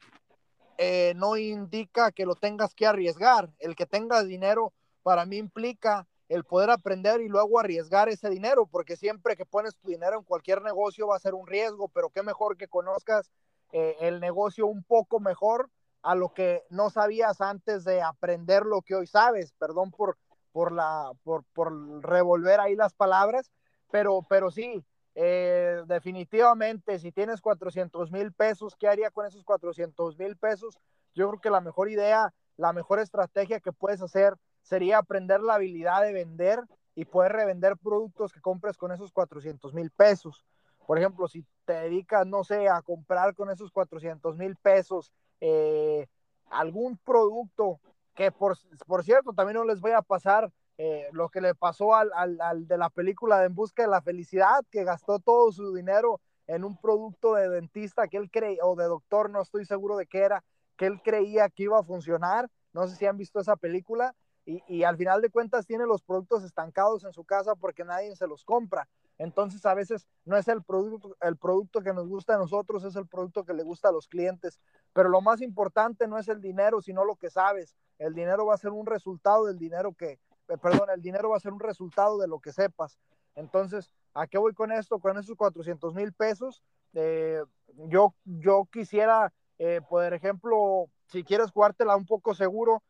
eh, no indica que lo tengas que arriesgar. El que tengas dinero para mí implica el poder aprender y luego arriesgar ese dinero, porque siempre que pones tu dinero en cualquier negocio va a ser un riesgo, pero qué mejor que conozcas eh, el negocio un poco mejor a lo que no sabías antes de aprender lo que hoy sabes. Perdón por, por, la, por, por revolver ahí las palabras, pero, pero sí, eh, definitivamente, si tienes 400 mil pesos, ¿qué haría con esos 400 mil pesos? Yo creo que la mejor idea, la mejor estrategia que puedes hacer sería aprender la habilidad de vender y poder revender productos que compres con esos 400 mil pesos. Por ejemplo, si te dedicas, no sé, a comprar con esos 400 mil pesos eh, algún producto que, por, por, cierto, también no les voy a pasar eh, lo que le pasó al, al, al, de la película de En Busca de la Felicidad, que gastó todo su dinero en un producto de dentista que él creía, o de doctor, no estoy seguro de qué era, que él creía que iba a funcionar. No sé si han visto esa película. Y, y, al final de cuentas tiene los productos estancados en su casa porque nadie se los compra. Entonces a veces no es el producto, el producto que nos gusta a nosotros, es el producto que le gusta a los clientes. Pero lo más importante no es el dinero, sino lo que sabes. El dinero va a ser un resultado del dinero que, eh, perdón, el dinero va a ser un resultado de lo que sepas. Entonces, ¿a qué voy con esto? Con esos 400 mil pesos, eh, yo, yo quisiera, eh, por ejemplo, si quieres jugártela un poco seguro,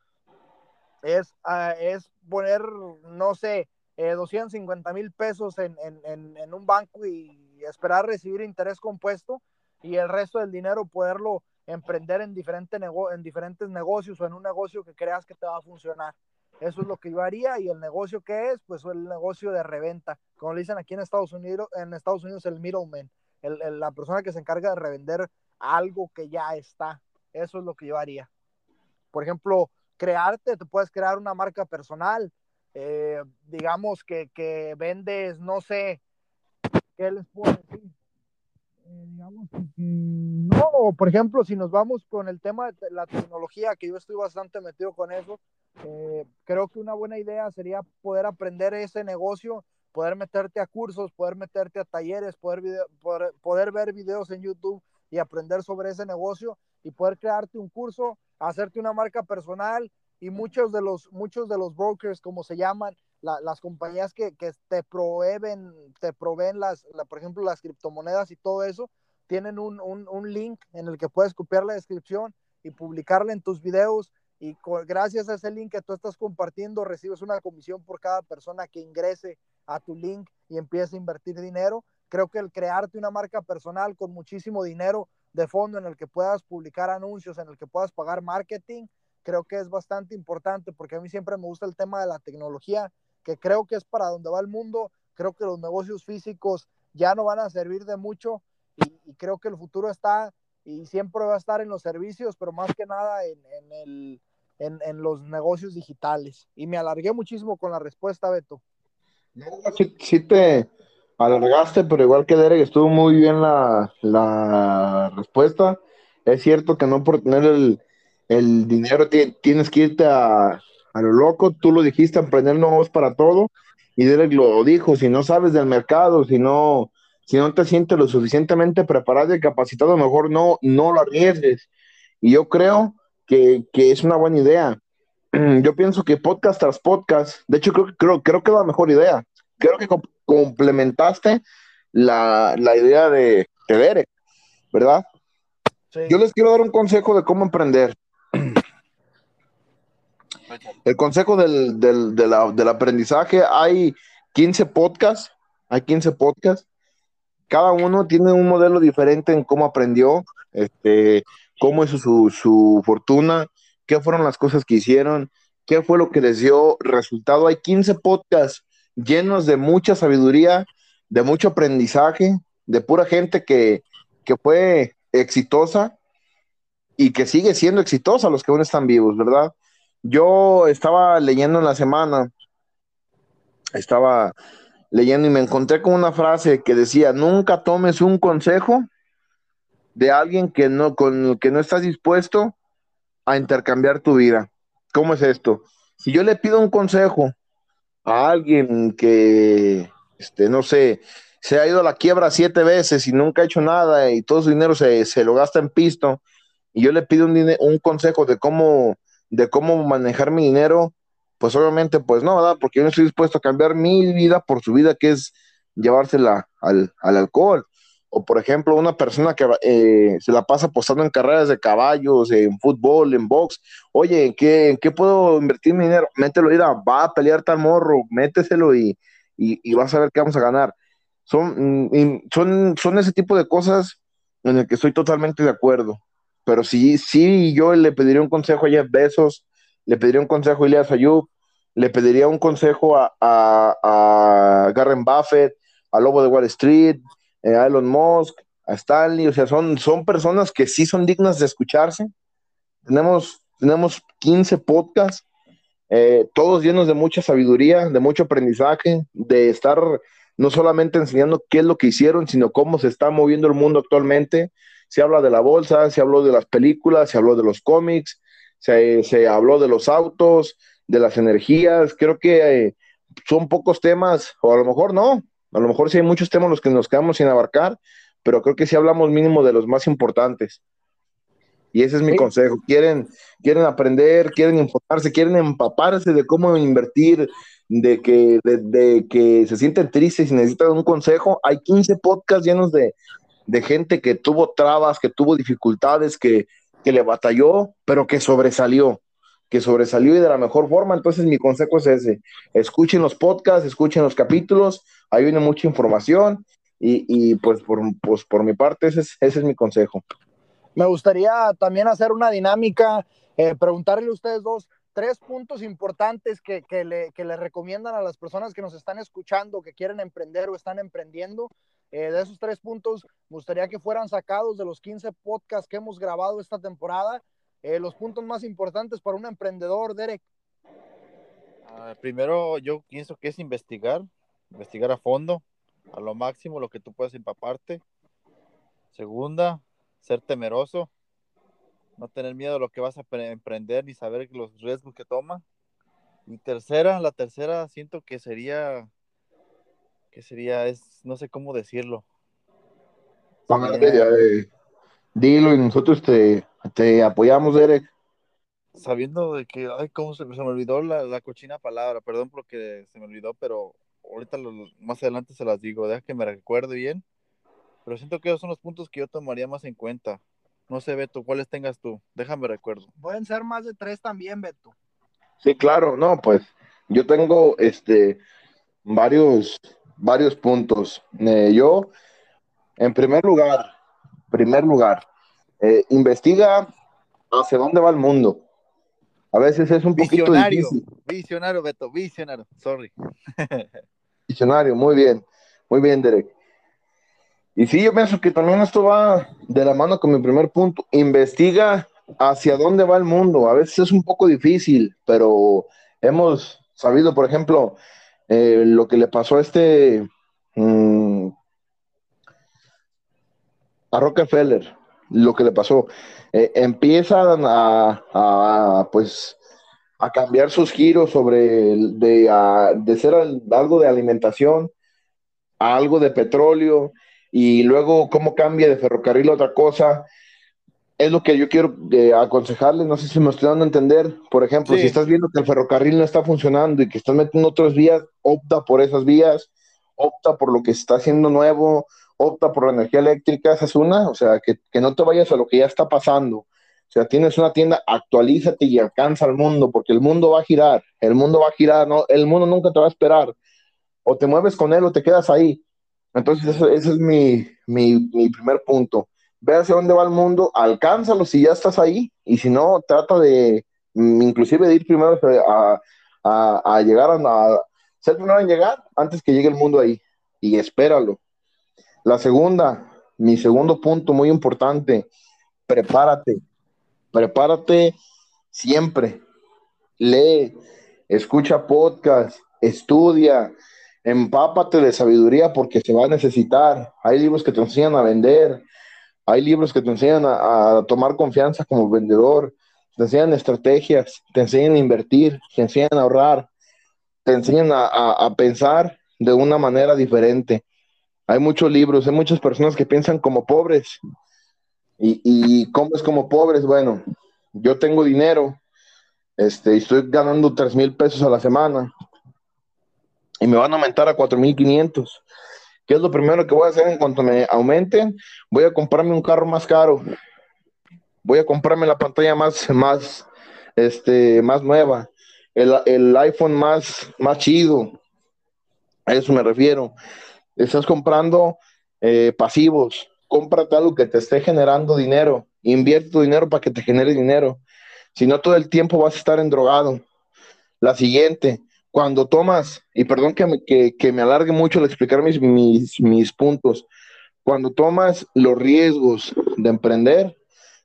es, uh, es poner, no sé, eh, 250 mil pesos en, en, en, un banco y esperar recibir interés compuesto y el resto del dinero poderlo emprender en, diferente nego en diferentes negocios o en un negocio que creas que te va a funcionar. Eso es lo que yo haría y el negocio que es, pues el negocio de reventa, como le dicen aquí en Estados Unidos, en Estados Unidos el middleman, el, el, la persona que se encarga de revender algo que ya está. Eso es lo que yo haría. Por ejemplo, crearte, te puedes crear una marca personal, eh, digamos que, que, vendes, no sé, ¿qué les puedo decir? Eh, digamos que, no, por ejemplo, si nos vamos con el tema de la tecnología, que yo estoy bastante metido con eso, eh, creo que una buena idea sería poder aprender ese negocio, poder meterte a cursos, poder meterte a talleres, poder, video, poder, poder ver videos en YouTube y aprender sobre ese negocio y poder crearte un curso, hacerte una marca personal y muchos de los, muchos de los brokers, como se llaman, la, las compañías que, que, te proveen, te proveen las, la, por ejemplo, las criptomonedas y todo eso, tienen un, un, un, link en el que puedes copiar la descripción y publicarla en tus videos y con, gracias a ese link que tú estás compartiendo recibes una comisión por cada persona que ingrese a tu link y empiece a invertir dinero. Creo que el crearte una marca personal con muchísimo dinero de fondo en el que puedas publicar anuncios, en el que puedas pagar marketing, creo que es bastante importante porque a mí siempre me gusta el tema de la tecnología, que creo que es para donde va el mundo, creo que los negocios físicos ya no van a servir de mucho y, creo que el futuro está y siempre va a estar en los servicios, pero más que nada en, en, el, en, en los negocios digitales. Y me alargué muchísimo con la respuesta, Beto. No, sí, sí te alargaste, pero igual que Derek estuvo muy bien la, la respuesta. Es cierto que no por tener el, el dinero tienes que irte a, a, lo loco, tú lo dijiste, emprender no es para todo, y Derek lo dijo, si no sabes del mercado, si no, si no te sientes lo suficientemente preparado y capacitado, mejor no, no lo arriesgues. Y yo creo que, que es una buena idea. Yo pienso que podcast tras podcast, de hecho creo, creo, creo que es la mejor idea. Creo que complementaste la, la idea de, de Derek, ¿verdad? Sí. Yo les quiero dar un consejo de cómo emprender. El consejo del, del, del, aprendizaje, hay 15 podcasts, hay 15 podcasts, cada uno tiene un modelo diferente en cómo aprendió, este, cómo hizo su, su fortuna, qué fueron las cosas que hicieron, qué fue lo que les dio resultado. Hay 15 podcasts llenos de mucha sabiduría, de mucho aprendizaje, de pura gente que, que fue exitosa y que sigue siendo exitosa los que aún están vivos, ¿verdad? Yo estaba leyendo en la semana, estaba leyendo y me encontré con una frase que decía, nunca tomes un consejo de alguien que no, con el que no estás dispuesto a intercambiar tu vida. ¿Cómo es esto? Si yo le pido un consejo a alguien que, este, no sé, se ha ido a la quiebra siete veces y nunca ha hecho nada y todo su dinero se, se lo gasta en pisto, y yo le pido un, un consejo de cómo, de cómo manejar mi dinero, pues obviamente, pues no, ¿verdad? Porque yo no estoy dispuesto a cambiar mi vida por su vida, que es llevársela al, al alcohol. O, por ejemplo, una persona que eh, se la pasa apostando en carreras de caballos, en fútbol, en box. Oye, ¿en qué, en qué puedo invertir mi dinero? Mételo, ir va a pelear tal morro, méteselo y, y, vas a ver qué vamos a ganar. Son, mm, son, son ese tipo de cosas en el que estoy totalmente de acuerdo. Pero sí, sí, yo le pediría un consejo a Jeff Bezos, le pediría un consejo a Elias Ayub, le pediría un consejo a, a, a Garren Buffett, a Lobo de Wall Street, eh, a Elon Musk, a Stanley, o sea, son, son personas que sí son dignas de escucharse. Tenemos, tenemos 15 podcasts, eh, todos llenos de mucha sabiduría, de mucho aprendizaje, de estar no solamente enseñando qué es lo que hicieron, sino cómo se está moviendo el mundo actualmente, se habla de la bolsa, se habló de las películas, se habló de los cómics, se, se habló de los autos, de las energías. Creo que eh, son pocos temas, o a lo mejor no, A lo mejor sí hay muchos temas los que nos quedamos sin abarcar, pero creo que sí hablamos mínimo de los más importantes. Y ese es mi consejo. Quieren, quieren aprender, quieren informarse, quieren empaparse de cómo invertir, de que, de, que se sienten tristes y necesitan un consejo. Hay 15 podcasts llenos de, de gente que tuvo trabas, que tuvo dificultades, que, que le batalló, pero que sobresalió que sobresalió y de la mejor forma. Entonces mi consejo es ese, escuchen los podcasts, escuchen los capítulos, ahí viene mucha información y, y pues, por, pues por mi parte ese es, ese es mi consejo. Me gustaría también hacer una dinámica, eh, preguntarle a ustedes dos tres puntos importantes que, que, le, que, le, recomiendan a las personas que nos están escuchando, que quieren emprender o están emprendiendo. Eh, de esos tres puntos, gustaría que fueran sacados de los 15 podcasts que hemos grabado esta temporada eh, los puntos más importantes para un emprendedor, Derek. Uh, primero, yo pienso que es investigar, investigar a fondo, a lo máximo lo que tú puedas empaparte. Segunda, ser temeroso, no tener miedo a lo que vas a emprender ni saber los riesgos que toma. Y tercera, la tercera siento que sería, que sería, es, no sé cómo decirlo. Sería, Dilo y nosotros te, te apoyamos, Derek. Sabiendo de que, ay, cómo se, se me olvidó la, la, cochina palabra, perdón porque se me olvidó, pero ahorita lo, más adelante se las digo, deja que me recuerde bien. Pero siento que esos son los puntos que yo tomaría más en cuenta. No sé, Beto, ¿cuáles tengas tú? Déjame recuerdo. Pueden ser más de tres también, Beto. Sí, claro, no, pues yo tengo este varios, varios puntos. Eh, yo, en primer lugar, primer lugar, eh, investiga hacia dónde va el mundo. A veces es un visionario, poquito difícil. Visionario, Beto, visionario, sorry. visionario, muy bien, muy bien, Derek. Y sí, yo pienso que también esto va de la mano con mi primer punto. Investiga hacia dónde va el mundo. A veces es un poco difícil, pero hemos sabido, por ejemplo, eh, lo que le pasó a este mmm, a Rockefeller, lo que le pasó. Eh, empiezan a, pues, a cambiar sus giros sobre de, de ser algo de alimentación a algo de petróleo y luego cómo cambia de ferrocarril a otra cosa. Es lo que yo quiero eh, aconsejarles, no sé si me estoy dando a entender. Por ejemplo, si estás viendo que el ferrocarril no está funcionando y que estás metiendo otras vías, opta por esas vías, opta por lo que está haciendo nuevo, opta por la energía eléctrica, esa es una, o sea, que, no te vayas a lo que ya está pasando. O sea, tienes una tienda, actualízate y alcanza al mundo, porque el mundo va a girar, el mundo va a girar, no, el mundo nunca te va a esperar. O te mueves con él o te quedas ahí. Entonces, ese es mi, primer punto. Ve hacia dónde va el mundo, alcánzalo si ya estás ahí, y si no, trata de, mm, inclusive de ir primero a, a llegar a, ser primero en llegar antes que llegue el mundo ahí, y espéralo la segunda, mi segundo punto muy importante, prepárate, prepárate siempre. Lee, escucha podcast, estudia, empápate de sabiduría porque se va a necesitar. Hay libros que te enseñan a vender, hay libros que te enseñan a, tomar confianza como vendedor, te enseñan estrategias, te enseñan a invertir, te enseñan a ahorrar, te enseñan a pensar de una manera diferente. Hay muchos libros, hay muchas personas que piensan como pobres. ¿Y, cómo es como pobres? Bueno, yo tengo dinero, este, estoy ganando 3 mil pesos a la semana y me van a aumentar a 4 mil 500. ¿Qué es lo primero que voy a hacer en cuanto me aumenten? Voy a comprarme un carro más caro. Voy a comprarme la pantalla más, más, este, más nueva. El, el iPhone más, más chido. A eso me refiero estás comprando eh, pasivos, cómprate algo que te esté generando dinero, invierte tu dinero para que te genere dinero. Si no, todo el tiempo vas a estar endrogado. La siguiente, cuando tomas, y perdón que me, que, me alargue mucho al explicar mis, mis, mis puntos, cuando tomas los riesgos de emprender,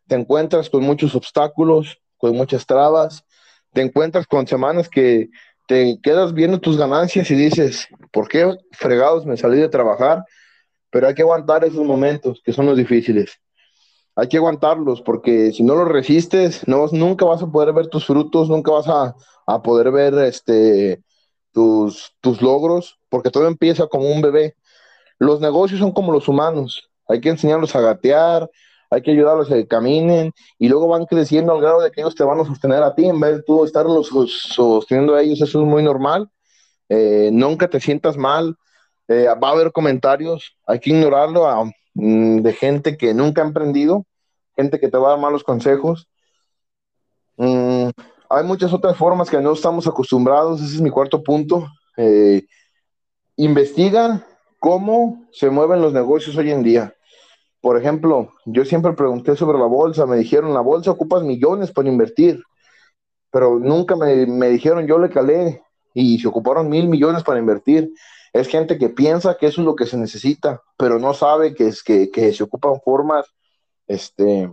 te encuentras con muchos obstáculos, con muchas trabas, te encuentras con semanas que te quedas viendo tus ganancias y dices, ¿por qué fregados me salí de trabajar? Pero hay que aguantar esos momentos que son los difíciles. Hay que aguantarlos porque si no los resistes, no, nunca vas a poder ver tus frutos, nunca vas a, poder ver este, tus, tus logros, porque todo empieza como un bebé. Los negocios son como los humanos, hay que enseñarlos a gatear, hay que ayudarlos a que caminen y luego van creciendo al grado de que ellos te van a sostener a ti en vez de tú estarlos sosteniendo a ellos, eso es muy normal. Eh, nunca te sientas mal, eh, va a haber comentarios, hay que ignorarlo de gente que nunca ha emprendido, gente que te va a dar malos consejos. Mm, hay muchas otras formas que no estamos acostumbrados, ese es mi cuarto punto. Eh, investiga cómo se mueven los negocios hoy en día. Por ejemplo, yo siempre pregunté sobre la bolsa, me dijeron, la bolsa ocupas millones para invertir, pero nunca me, me dijeron, yo le calé y se ocuparon mil millones para invertir. Es gente que piensa que eso es lo que se necesita, pero no sabe que, es, que, que se ocupan formas, este,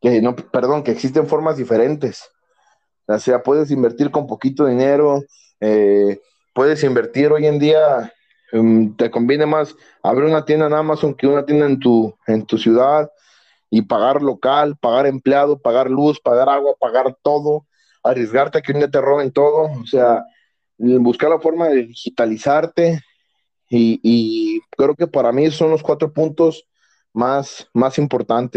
que no, perdón, que existen formas diferentes. O sea, puedes invertir con poquito dinero, eh, puedes invertir hoy en día Em, te conviene más abrir una tienda en Amazon que una tienda en tu, en tu ciudad y pagar local, pagar empleado, pagar luz, pagar agua, pagar todo, arriesgarte a que un día te roben todo, o sea, buscar la forma de digitalizarte y, y creo que para mí son los cuatro puntos más, más importantes.